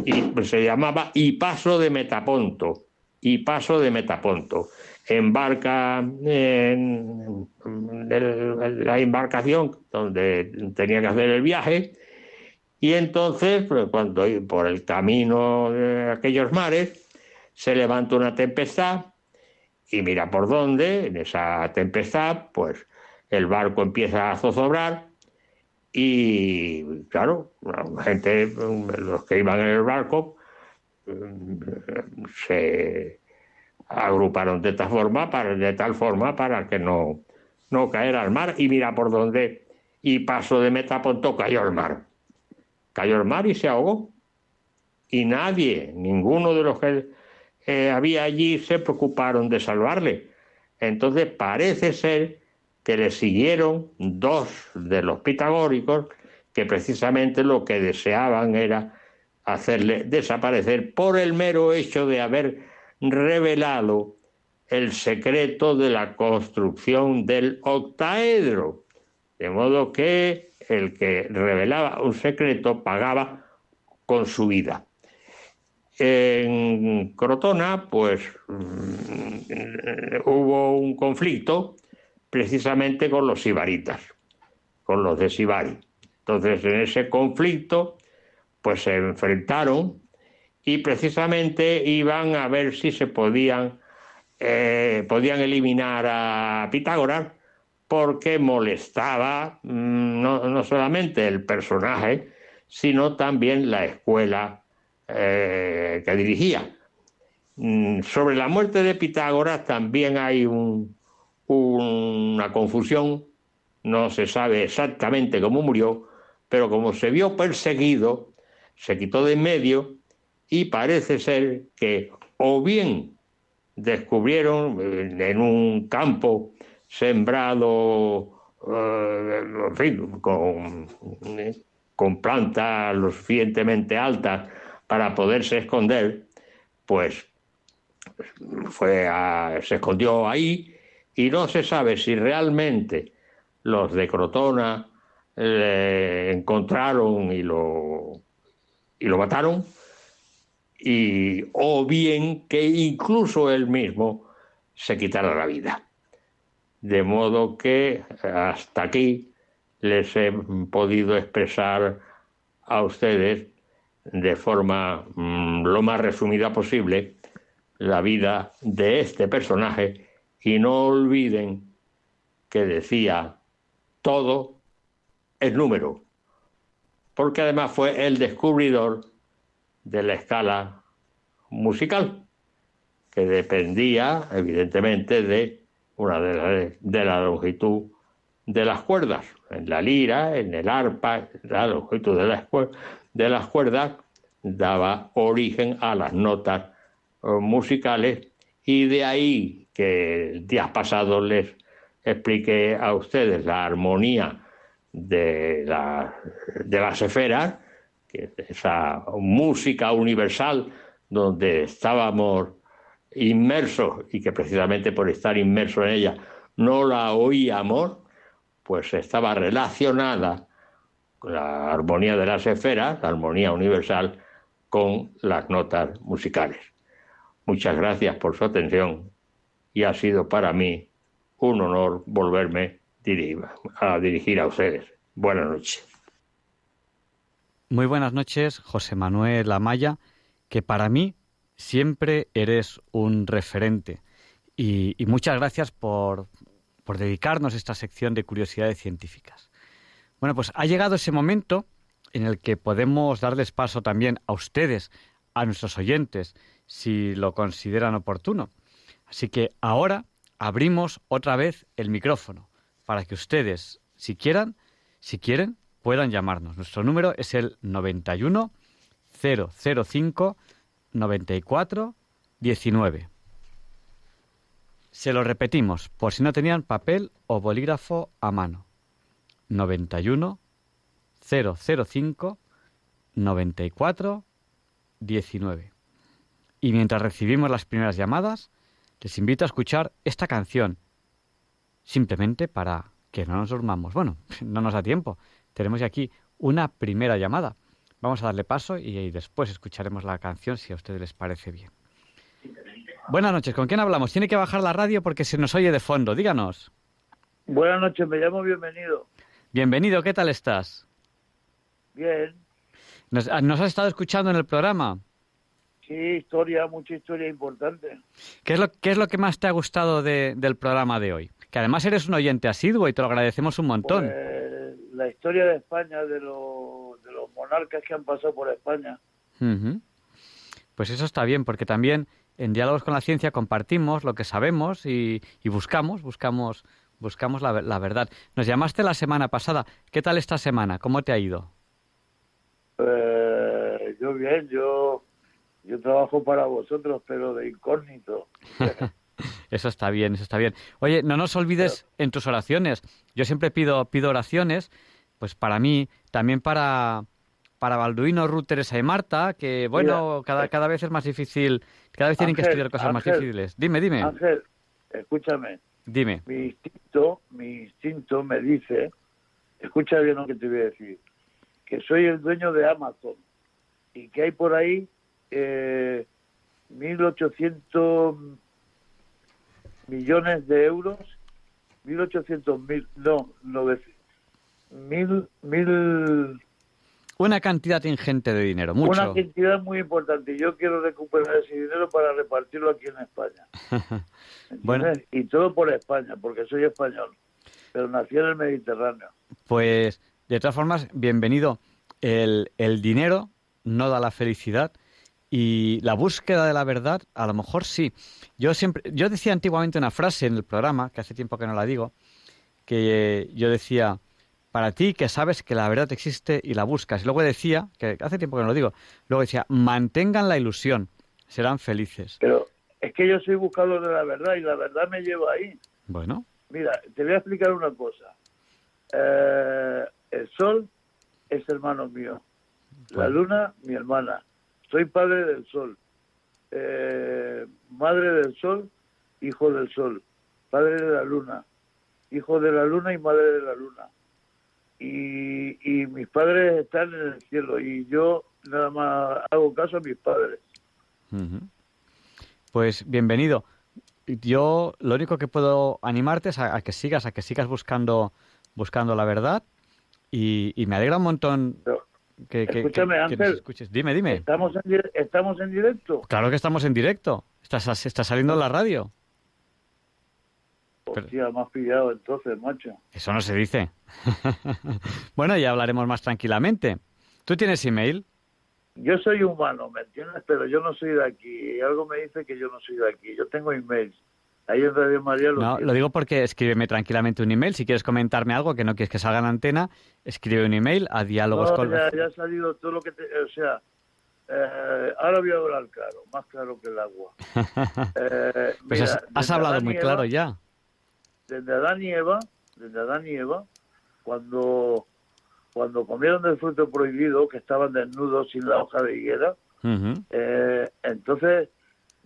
y se llamaba Y Paso de Metaponto. Y Paso de Metaponto. Embarca en, la embarcación donde tenía que hacer el viaje y entonces, pues, cuando por el camino de aquellos mares, se levanta una tempestad y mira por dónde, en esa tempestad, pues el barco empieza a zozobrar y, claro, la gente, los que iban en el barco, se agruparon de tal forma para, de tal forma para que no, no caer al mar y mira por dónde y paso de Metaponto cayó al mar. Cayó al mar y se ahogó. Y nadie, ninguno de los que eh, había allí se preocuparon de salvarle. Entonces parece ser que le siguieron dos de los pitagóricos que precisamente lo que deseaban era hacerle desaparecer por el mero hecho de haber revelado el secreto de la construcción del octaedro. De modo que el que revelaba un secreto pagaba con su vida. En Crotona, pues mm, hubo un conflicto precisamente con los sibaritas, con los de Sibari. Entonces, en ese conflicto, pues se enfrentaron y precisamente iban a ver si se podían, eh, podían eliminar a Pitágoras porque molestaba mm, no, no solamente el personaje, sino también la escuela eh, que dirigía. Mm, Sobre la muerte de Pitágoras también hay un- una confusión, no se sabe exactamente cómo murió, pero como se vio perseguido, se quitó de en medio y parece ser que o bien descubrieron eh, en un campo sembrado eh, en fin, con, con plantas lo suficientemente altas para poderse esconder, pues fue a- se escondió ahí y no se sabe si realmente los de Crotona le encontraron y lo, y lo mataron, y, o bien que incluso él mismo se quitara la vida. De modo que hasta aquí les he podido expresar a ustedes de forma mm, lo más resumida posible la vida de este personaje. Y no olviden que decía todo es número, porque además fue el descubridor de la escala musical, que dependía evidentemente de una de la, la longitud de las cuerdas. En la lira, en el arpa, la longitud de cuer- de las cuerdas daba origen a las notas eh, musicales y de ahí que el día pasado les expliqué a ustedes la armonía de, la- de las esferas, que es esa música universal donde estábamos inmersos y que precisamente por estar inmersos en ella no la oíamos, pues estaba relacionada la armonía de las esferas, la armonía universal, con las notas musicales. Muchas gracias por su atención y ha sido para mí un honor volverme a dirigir a ustedes. Buenas noches. Muy buenas noches, José Manuel Amaya, que para mí siempre eres un referente. Y, muchas gracias por, por dedicarnos esta sección de curiosidades científicas. Bueno, pues ha llegado ese momento en el que podemos darles paso también a ustedes, a nuestros oyentes, si lo consideran oportuno. Así que ahora abrimos otra vez el micrófono para que ustedes, si quieran, si quieren, puedan llamarnos. Nuestro número es el 91 005 94 19. Se lo repetimos, por si no tenían papel o bolígrafo a mano. 91 005 94 19. Y mientras recibimos las primeras llamadas, les invito a escuchar esta canción, simplemente para que no nos durmamos. Bueno, no nos da tiempo. Tenemos aquí una primera llamada. Vamos a darle paso y, y después escucharemos la canción si a ustedes les parece bien. Buenas noches, ¿con quién hablamos? Tiene que bajar la radio porque se nos oye de fondo. Díganos. Buenas noches, me llamo Bienvenido. Bienvenido, ¿qué tal estás? Bien, ¿Nos, ah, nos has estado escuchando en el programa? sí, historia, mucha historia importante. ¿Qué es lo, qué es lo que más te ha gustado de- del programa de hoy? Que además eres un oyente asiduo y te lo agradecemos un montón. Pues, la historia de España, de, los de los monarcas que han pasado por España. Pues eso está bien, porque también en Diálogos con la Ciencia compartimos lo que sabemos y, y buscamos, buscamos, buscamos la, la verdad. Nos llamaste la semana pasada. ¿Qué tal esta semana? ¿Cómo te ha ido? Eh, yo bien, yo, yo trabajo para vosotros, pero de incógnito. Eso está bien, eso está bien. Oye, no nos olvides en tus oraciones. Yo siempre pido, pido oraciones, pues para mí, también para, para Balduino, Ruth, Teresa y Marta, que bueno, Mira, cada, cada vez es más difícil, cada vez tienen que estudiar cosas más difíciles. Dime, dime, Ángel, escúchame, dime. mi instinto, mi instinto me dice, escucha bien lo que te voy a decir, que soy el dueño de Amazon y que hay por ahí eh, 1.800 millones de euros, 1.800 mil, no, 900, mil, mil, Una cantidad ingente de dinero, mucho. una cantidad muy importante. Y yo quiero recuperar ese dinero para repartirlo aquí en España. bueno. Y todo por España, porque soy español, pero nací en el Mediterráneo. pues de todas formas, bienvenido. El, el dinero no da la felicidad y la búsqueda de la verdad, a lo mejor sí. Yo siempre, yo decía antiguamente una frase en el programa, que hace tiempo que no la digo, que yo decía, para ti que sabes que la verdad existe y la buscas. Y luego decía, que hace tiempo que no lo digo, luego decía, mantengan la ilusión, serán felices. Pero es que yo soy buscador de la verdad y la verdad me lleva ahí. Bueno, Mira, te voy a explicar una cosa. Eh, el sol es hermano mío. La luna, mi hermana. Soy padre del sol. Eh, madre del sol, hijo del sol. Padre de la luna. Hijo de la luna y madre de la luna. Y, y mis padres están en el cielo y yo nada más hago caso a mis padres. Pues bienvenido. Yo lo único que puedo animarte es a, a que sigas, a que sigas buscando, buscando la verdad y, y me alegra un montón que- que- Escúchame, que nos Ángel. escuches. Dime, dime. ¿Estamos en, ¿Estamos en directo? Claro que estamos en directo. Estás, estás saliendo en la radio. Hostia, me has pillado entonces, macho. Eso no se dice. bueno, ya hablaremos más tranquilamente. ¿Tú tienes email? Yo soy humano, ¿me entiendes? Pero yo no soy de aquí. Algo me dice que yo no soy de aquí. Yo tengo emails. Ahí en Radio María lo No, lo digo porque escríbeme tranquilamente un email. Si quieres comentarme algo que no quieres que salga en antena, escribe un email a diálogos No, con... ya, ya ha salido todo lo que te... O sea, eh, ahora voy a hablar claro, más claro que el agua. Eh, Pues mira, has, hablado Adán muy claro ya. Desde Adán y Eva, desde Adán y Eva, cuando, cuando comieron del fruto prohibido, que estaban desnudos sin la hoja de higuera, eh, entonces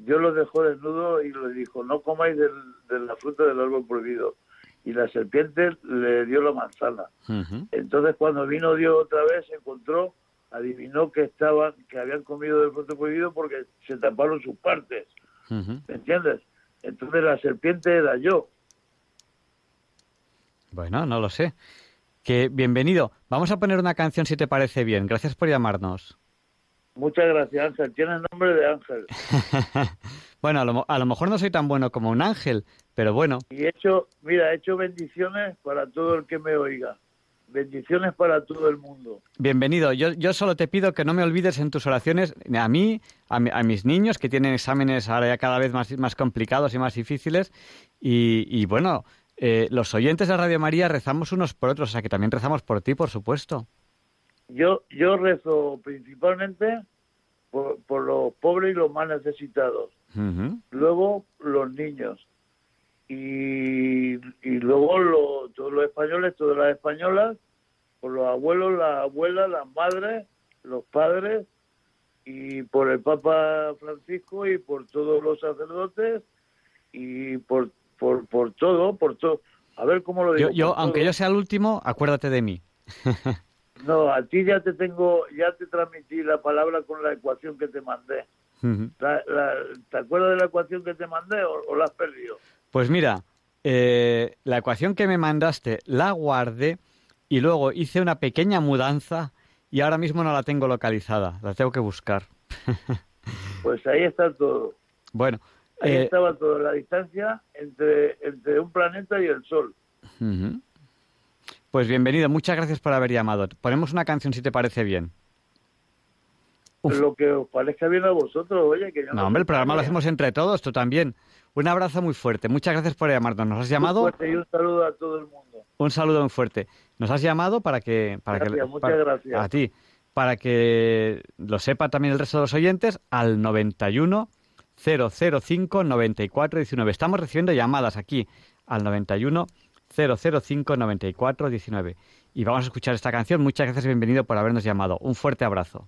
Dios los dejó desnudos y les dijo, no comáis del, de la fruta del árbol prohibido. Y la serpiente le dio la manzana. Entonces cuando vino Dios otra vez se encontró, adivinó que estaban, que habían comido del fruto prohibido porque se taparon sus partes. ¿me entiendes? Entonces la serpiente era yo. Bueno, no lo sé. Que bienvenido. Vamos a poner una canción si te parece bien. Gracias por llamarnos. Muchas gracias Ángel, tienes nombre de Ángel. Bueno, a lo, a lo mejor no soy tan bueno como un ángel, pero bueno, Y he hecho, mira, he hecho bendiciones para todo el que me oiga. Bendiciones para todo el mundo. bienvenido. Yo, yo solo te pido que no me olvides en tus oraciones a mí, a, mi- a mis niños que tienen exámenes ahora ya cada vez más, más complicados y más difíciles. Y, y bueno, eh, los oyentes de Radio María rezamos unos por otros, o sea que también rezamos por ti, por supuesto. Yo, yo rezo principalmente por, por los pobres y los más necesitados. Luego los niños y, y luego lo- todos los españoles, todas las españolas, por los abuelos, las abuelas, las madres, los padres y por el Papa Francisco y por todos los sacerdotes y por por, por todo, por todo. A ver cómo lo digo. Yo, yo, aunque yo sea el último, acuérdate de mí. No, a ti ya te tengo, ya te transmití la palabra con la ecuación que te mandé. Ujú. La- la- ¿Te acuerdas de la ecuación que te mandé o, o la has perdido? Pues mira, eh, la ecuación que me mandaste la guardé y luego hice una pequeña mudanza y ahora mismo no la tengo localizada, la tengo que buscar. Pues ahí está todo. Bueno, Ahí eh, estaba todo, la distancia entre, entre un planeta y el Sol. Pues bienvenido, muchas gracias por haber llamado. Ponemos una canción si te parece bien. Uf. Lo que os parezca bien a vosotros, oye, que yo No, hombre, el programa lo hacemos entre todos, tú también. Un abrazo muy fuerte, muchas gracias por llamarnos. Nos has Un llamado, fuerte y un saludo a todo el mundo. un saludo muy fuerte. Nos has llamado para que... Para Gracias, que muchas para- gracias. A ti. Para que lo sepa también el resto de los oyentes, al 91 005 94 19. Estamos recibiendo llamadas aquí al 91 005 94 19. Y vamos a escuchar esta canción. Muchas gracias y bienvenido por habernos llamado. Un fuerte abrazo.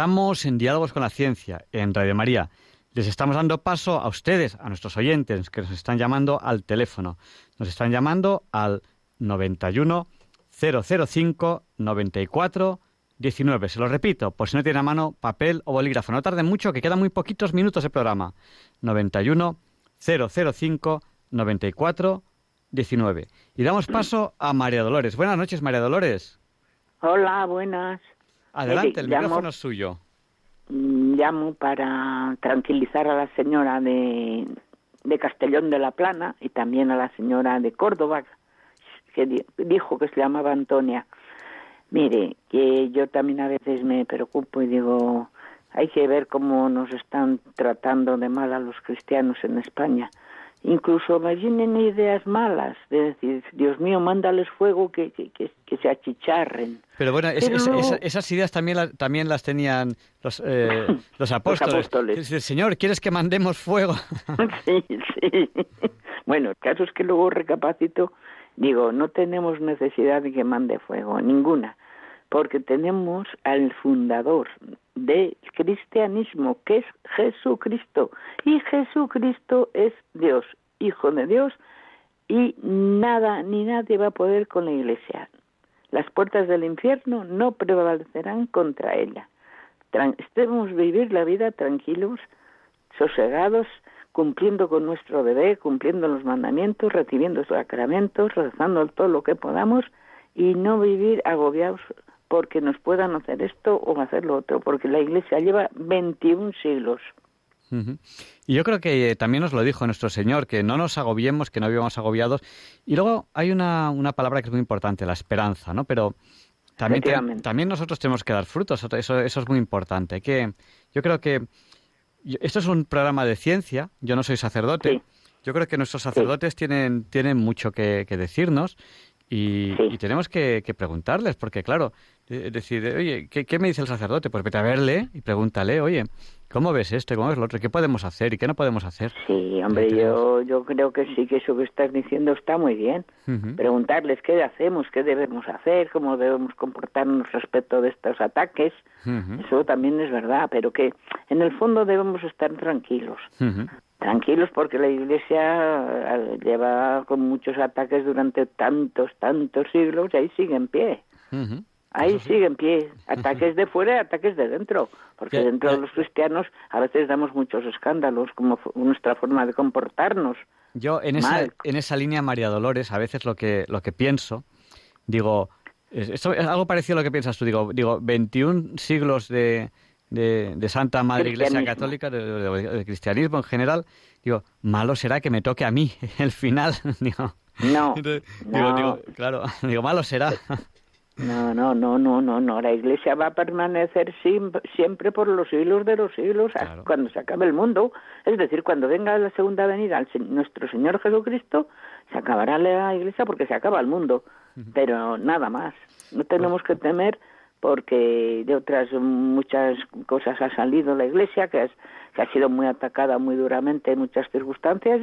Estamos en Diálogos con la Ciencia, en Radio María. Les estamos dando paso a ustedes, a nuestros oyentes, que nos están llamando al teléfono. Nos están llamando al 91 005 94 19. Se lo repito, por si no tiene a mano papel o bolígrafo. No tarden mucho, que quedan muy poquitos minutos de programa. 91 005 94 19. Y damos paso a María Dolores. Buenas noches, María Dolores. Hola, buenas. Adelante, el llamo- micrófono es suyo. Mm, Llamo para tranquilizar a la señora de, de Castellón de la Plana y también a la señora de Córdoba, que di- dijo que se llamaba Antonia. Mire, que yo también a veces me preocupo y digo, hay que ver cómo nos están tratando de mal a los cristianos en España. Incluso me vienen ideas malas de decir, Dios mío, mándales fuego que, que, que, que se achicharren. Pero bueno, es- Pero es- luego- esa- esas ideas también, la- también las tenían los, eh, los apóstoles. apóstoles. Es decir, Señor, ¿quieres que mandemos fuego? Sí, sí. Bueno, el caso es que luego recapacito, digo, no tenemos necesidad de que mande fuego, ninguna, porque tenemos al fundador del cristianismo, que es Jesucristo, y Jesucristo es Dios, Hijo de Dios, y nada ni nadie va a poder con la iglesia. Las puertas del infierno no prevalecerán contra ella. Estemos vivir la vida tranquilos, sosegados, cumpliendo con nuestro deber, cumpliendo los mandamientos, recibiendo sacramentos, rezando todo lo que podamos y no vivir agobiados porque nos puedan hacer esto o hacer lo otro, porque la Iglesia lleva 21 siglos. Y yo creo que eh, también nos lo dijo nuestro Señor, que no nos agobiemos, que no vivamos agobiados. Y luego hay una, una palabra que es muy importante, la esperanza, ¿no? Pero también, te- también nosotros tenemos que dar frutos, eso, eso es muy importante. Que yo creo que yo- esto es un programa de ciencia, yo no soy sacerdote. Yo creo que nuestros sacerdotes tienen, tienen mucho que, que decirnos y, y tenemos que, que preguntarles, porque claro, eh, decir, oye, ¿qué, qué me dice el sacerdote? Pues vete a verle y pregúntale, oye, ¿cómo ves esto? ¿Cómo ves lo otro? ¿Qué podemos hacer y qué no podemos hacer? Sí, hombre, yo, yo creo que sí, que eso que estás diciendo está muy bien. Preguntarles qué hacemos, qué debemos hacer, cómo debemos comportarnos respecto de estos ataques. Eso también es verdad, pero que en el fondo debemos estar tranquilos. Tranquilos porque la Iglesia eh, lleva con muchos ataques durante tantos, tantos siglos y ahí sigue en pie. Ahí sigue en pie. Ataques de fuera y ataques de dentro. Porque Ya- dentro ya- de los cristianos a veces damos muchos escándalos, como nuestra forma de comportarnos. Yo en esa, Mal. en esa línea, María Dolores, a veces lo que, lo que pienso, digo, es- esto es algo parecido a lo que piensas tú, digo, digo 21 siglos de, de, de Santa Madre Iglesia. Católica, de, cristianismo en general, digo, malo será que me toque a mí el final. digo, No, Entonces, no. digo, digo, claro, digo, malo será. No, no, no, no, no, no. La Iglesia va a permanecer siempre por los siglos de los siglos hasta cuando se acabe el mundo. Es decir, cuando venga la segunda venida al Se- nuestro Señor Jesucristo, se acabará la Iglesia porque se acaba el mundo. Pero nada más. No tenemos que temer porque de otras muchas cosas ha salido la Iglesia, que, es- que ha sido muy atacada muy duramente en muchas circunstancias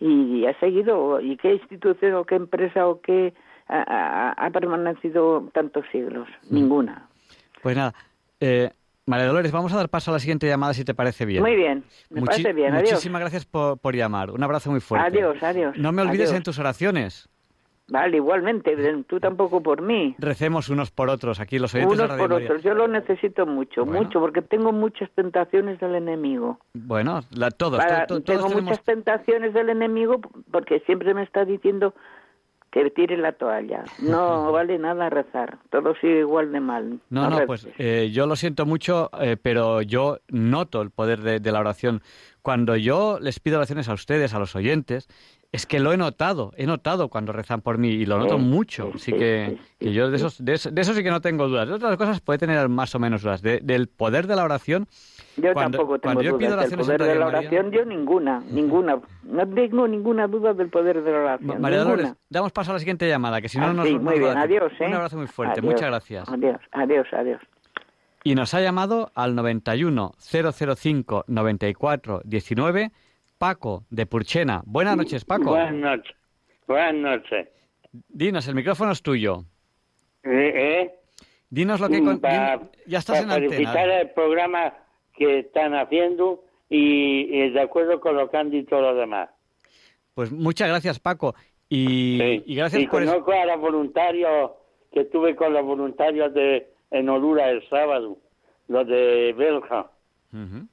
y, y ha seguido. ¿Y qué institución o qué empresa o qué ha, ha- permanecido tantos siglos? Ninguna. Pues nada, eh, María Dolores, vamos a dar paso a la siguiente llamada si te parece bien. Muy bien, me Muchi- parece bien. Adiós. Muchísimas gracias por, por llamar. Un abrazo muy fuerte. Adiós, adiós. No me olvides adiós. en tus oraciones. Vale, igualmente, tú tampoco por mí. Recemos unos por otros aquí, los oyentes de Unos Radio por otros. Yo lo necesito mucho, mucho, porque tengo muchas tentaciones del enemigo. Bueno, la- todos, Para- to- to- todos tengo tenemos... muchas tentaciones del enemigo porque siempre me está diciendo que tire la toalla. No vale nada rezar, todo sigue igual de mal. No, no, pues eh, yo lo siento mucho, eh, pero yo noto el poder de, de la oración. Cuando yo les pido oraciones a ustedes, a los oyentes, es que lo he notado, he notado cuando rezan por mí y lo noto Sí, mucho. Así que, que yo de, esos, de, eso, de eso sí que no tengo dudas. De otras cosas puede tener más o menos dudas. De- del poder de la oración. Yo cuando- tampoco tengo cuando yo pido dudas del oraciones poder de la María- oración, yo ninguna, ninguna. No tengo ninguna duda del poder de la oración. María ninguna. Dolores, damos paso a la siguiente llamada, que si no Ah, nos sí, muy bien, adiós, ¿eh? Un abrazo muy fuerte, Adiós. muchas gracias. Adiós, adiós, adiós. Y nos ha llamado al 91 005 94 19 Paco de Purchena. Buenas noches, Paco. Buenas noches. Buenas noches. Dinos, el micrófono es tuyo. Eh, eh, Dinos lo que... con- pa- din- ya estás pa en antena. el programa que están haciendo y, y de acuerdo con lo que han dicho los demás. Pues muchas gracias, Paco. Y, y gracias y por eso. conozco a los voluntarios que estuve con los voluntarios de en Olura el sábado, los de Belja, Ujú.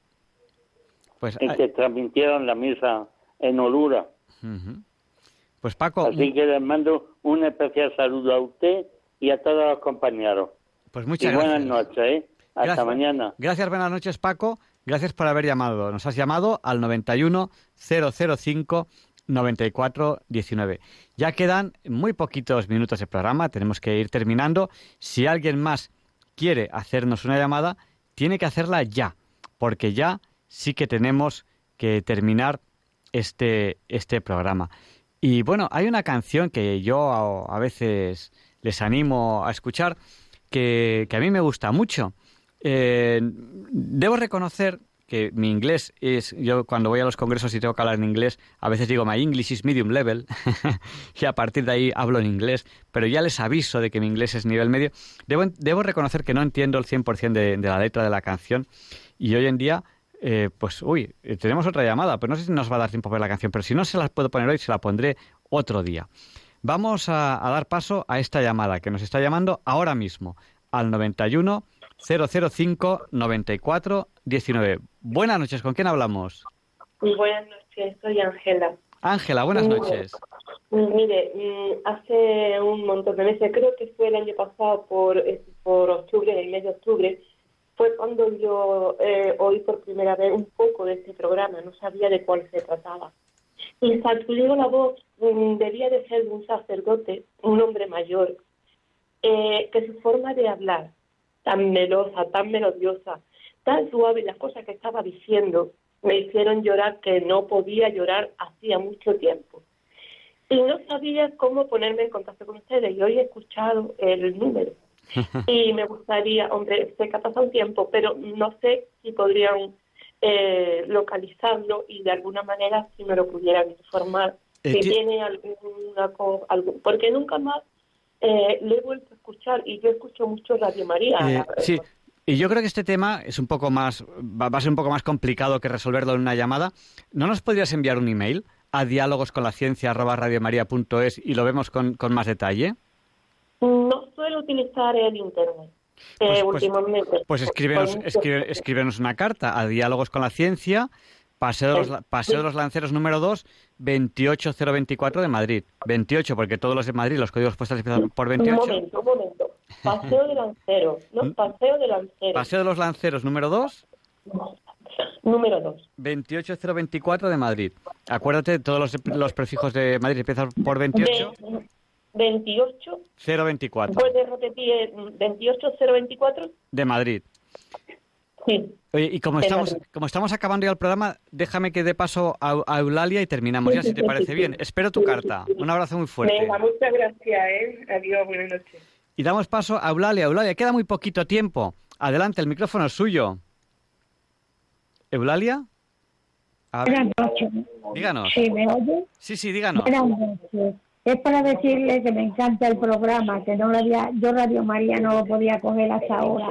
Pues, en ah, que transmitieron la misa en Olura. pues Paco, Así que les mando un especial saludo a usted y a todos los compañeros. pues muchas y buenas gracias. noches, ¿eh? Hasta Gracias. mañana. Gracias, buenas noches, Paco. Gracias por haber llamado. Nos has llamado al 91 005 94 19. Ya quedan muy poquitos minutos de programa, tenemos que ir terminando. Si alguien más quiere hacernos una llamada, tiene que hacerla ya, porque ya sí que tenemos que terminar este, este programa. Y bueno, hay una canción que yo a, a veces les animo a escuchar que, que a mí me gusta mucho. Eh, debo reconocer que mi inglés es, yo cuando voy a los congresos y tengo que hablar en inglés, a veces digo my English is medium level y a partir de ahí hablo en inglés, pero ya les aviso de que mi inglés es nivel medio. Debo, reconocer que no entiendo el 100% de, de la letra de la canción y hoy en día, eh, pues, uy, eh, tenemos otra llamada, pues no sé si nos va a dar tiempo a ver la canción, pero si no se la puedo poner hoy, se la pondré otro día. Vamos a, a dar paso a esta llamada que nos está llamando ahora mismo al 91 005 94 19. Buenas noches, ¿con quién hablamos? Buenas noches, soy Ángela. Ángela, buenas Mm, noches. Mm, Mire, mm, hace un montón de meses, creo que fue el año pasado por, eh, por octubre, el mes de octubre, fue cuando yo eh, oí por primera vez un poco de este programa, no sabía de cuál se trataba. Y sacudió la voz, debía de ser de un sacerdote, un hombre mayor, eh, que su forma de hablar, tan melosa, tan melodiosa, tan suave, las cosas que estaba diciendo, me hicieron llorar que no podía llorar hacía mucho tiempo. Y no sabía cómo ponerme en contacto con ustedes. Y hoy he escuchado el número. Y me gustaría, hombre, sé que ha pasado un tiempo, pero no sé si podrían eh, localizarlo y de alguna manera si me lo pudieran informar. Eh, si ti- tiene alguna co- algún, porque nunca más eh, lo he vuelto a escuchar y yo escucho mucho Radio María. Eh, sí, y yo creo que este tema es un poco más, va a ser un poco más complicado que resolverlo en una llamada. ¿No nos podrías enviar un email a diálogos con la ciencia y lo vemos con, con más detalle? No suelo utilizar el Internet eh, Pues- pues- últimamente. Pues escríbenos una carta a diálogos con la ciencia, Paseo de, los, La- Paseo de los Lanceros número 2, 28024 de Madrid. 28, porque todos los de Madrid, los códigos postales empiezan por Un 28. momento, un momento. Paseo de Lanceros, ¿no? Paseo de Lanceros. Paseo de los Lanceros número 2, Número 2. 28024 de Madrid. Acuérdate, todos los, los prefijos de Madrid empiezan por 28, 28. 024 ¿Puedes repetir eh, 28024? de Madrid. Sí. Oye, y como estamos, como estamos acabando ya el programa, déjame que dé paso a, a Eulalia y terminamos ya, si te parece bien. Espero tu carta. Un abrazo muy fuerte. Venga, muchas gracias, ¿eh? Adiós, buenas noches. Y damos paso a Eulalia. Eulalia, queda muy poquito tiempo. Adelante, el micrófono es suyo. ¿Eulalia? A ver, Buenas noches. díganos. ¿Sí me oye? Sí, sí, díganos. Buenas noches. Es para decirle que me encanta el programa, que no lo había, yo Radio María no lo podía coger hasta ahora,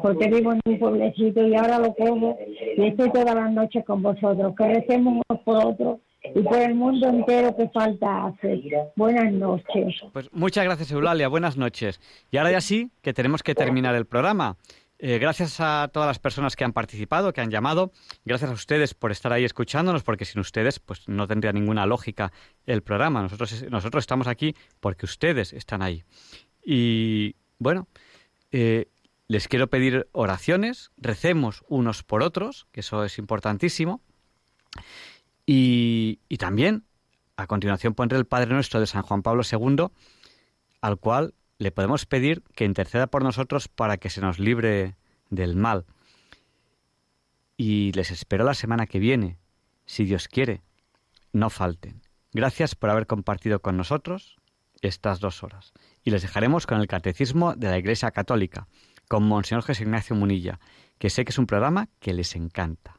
porque vivo en un pueblecito y ahora lo cojo y estoy todas las noches con vosotros, que recemos unos por otros y por el mundo entero que falta hacer. Buenas noches. Pues muchas gracias, Eulalia. Buenas noches. Y ahora ya sí, que tenemos que terminar el programa. Eh, gracias a todas las personas que han participado, que han llamado. Gracias a ustedes por estar ahí escuchándonos, porque sin ustedes pues no tendría ninguna lógica el programa. Nosotros, nosotros estamos aquí porque ustedes están ahí. Y bueno, eh, les quiero pedir oraciones, recemos unos por otros, que eso es importantísimo. Y, y también, a continuación, pondré el Padre Nuestro de San Juan Pablo II, al cual le podemos pedir que interceda por nosotros para que se nos libre del mal. Y les espero la semana que viene, si Dios quiere. No falten. Gracias por haber compartido con nosotros estas dos horas. Y les dejaremos con el Catecismo de la Iglesia Católica, con Monseñor José Ignacio Munilla, que sé que es un programa que les encanta.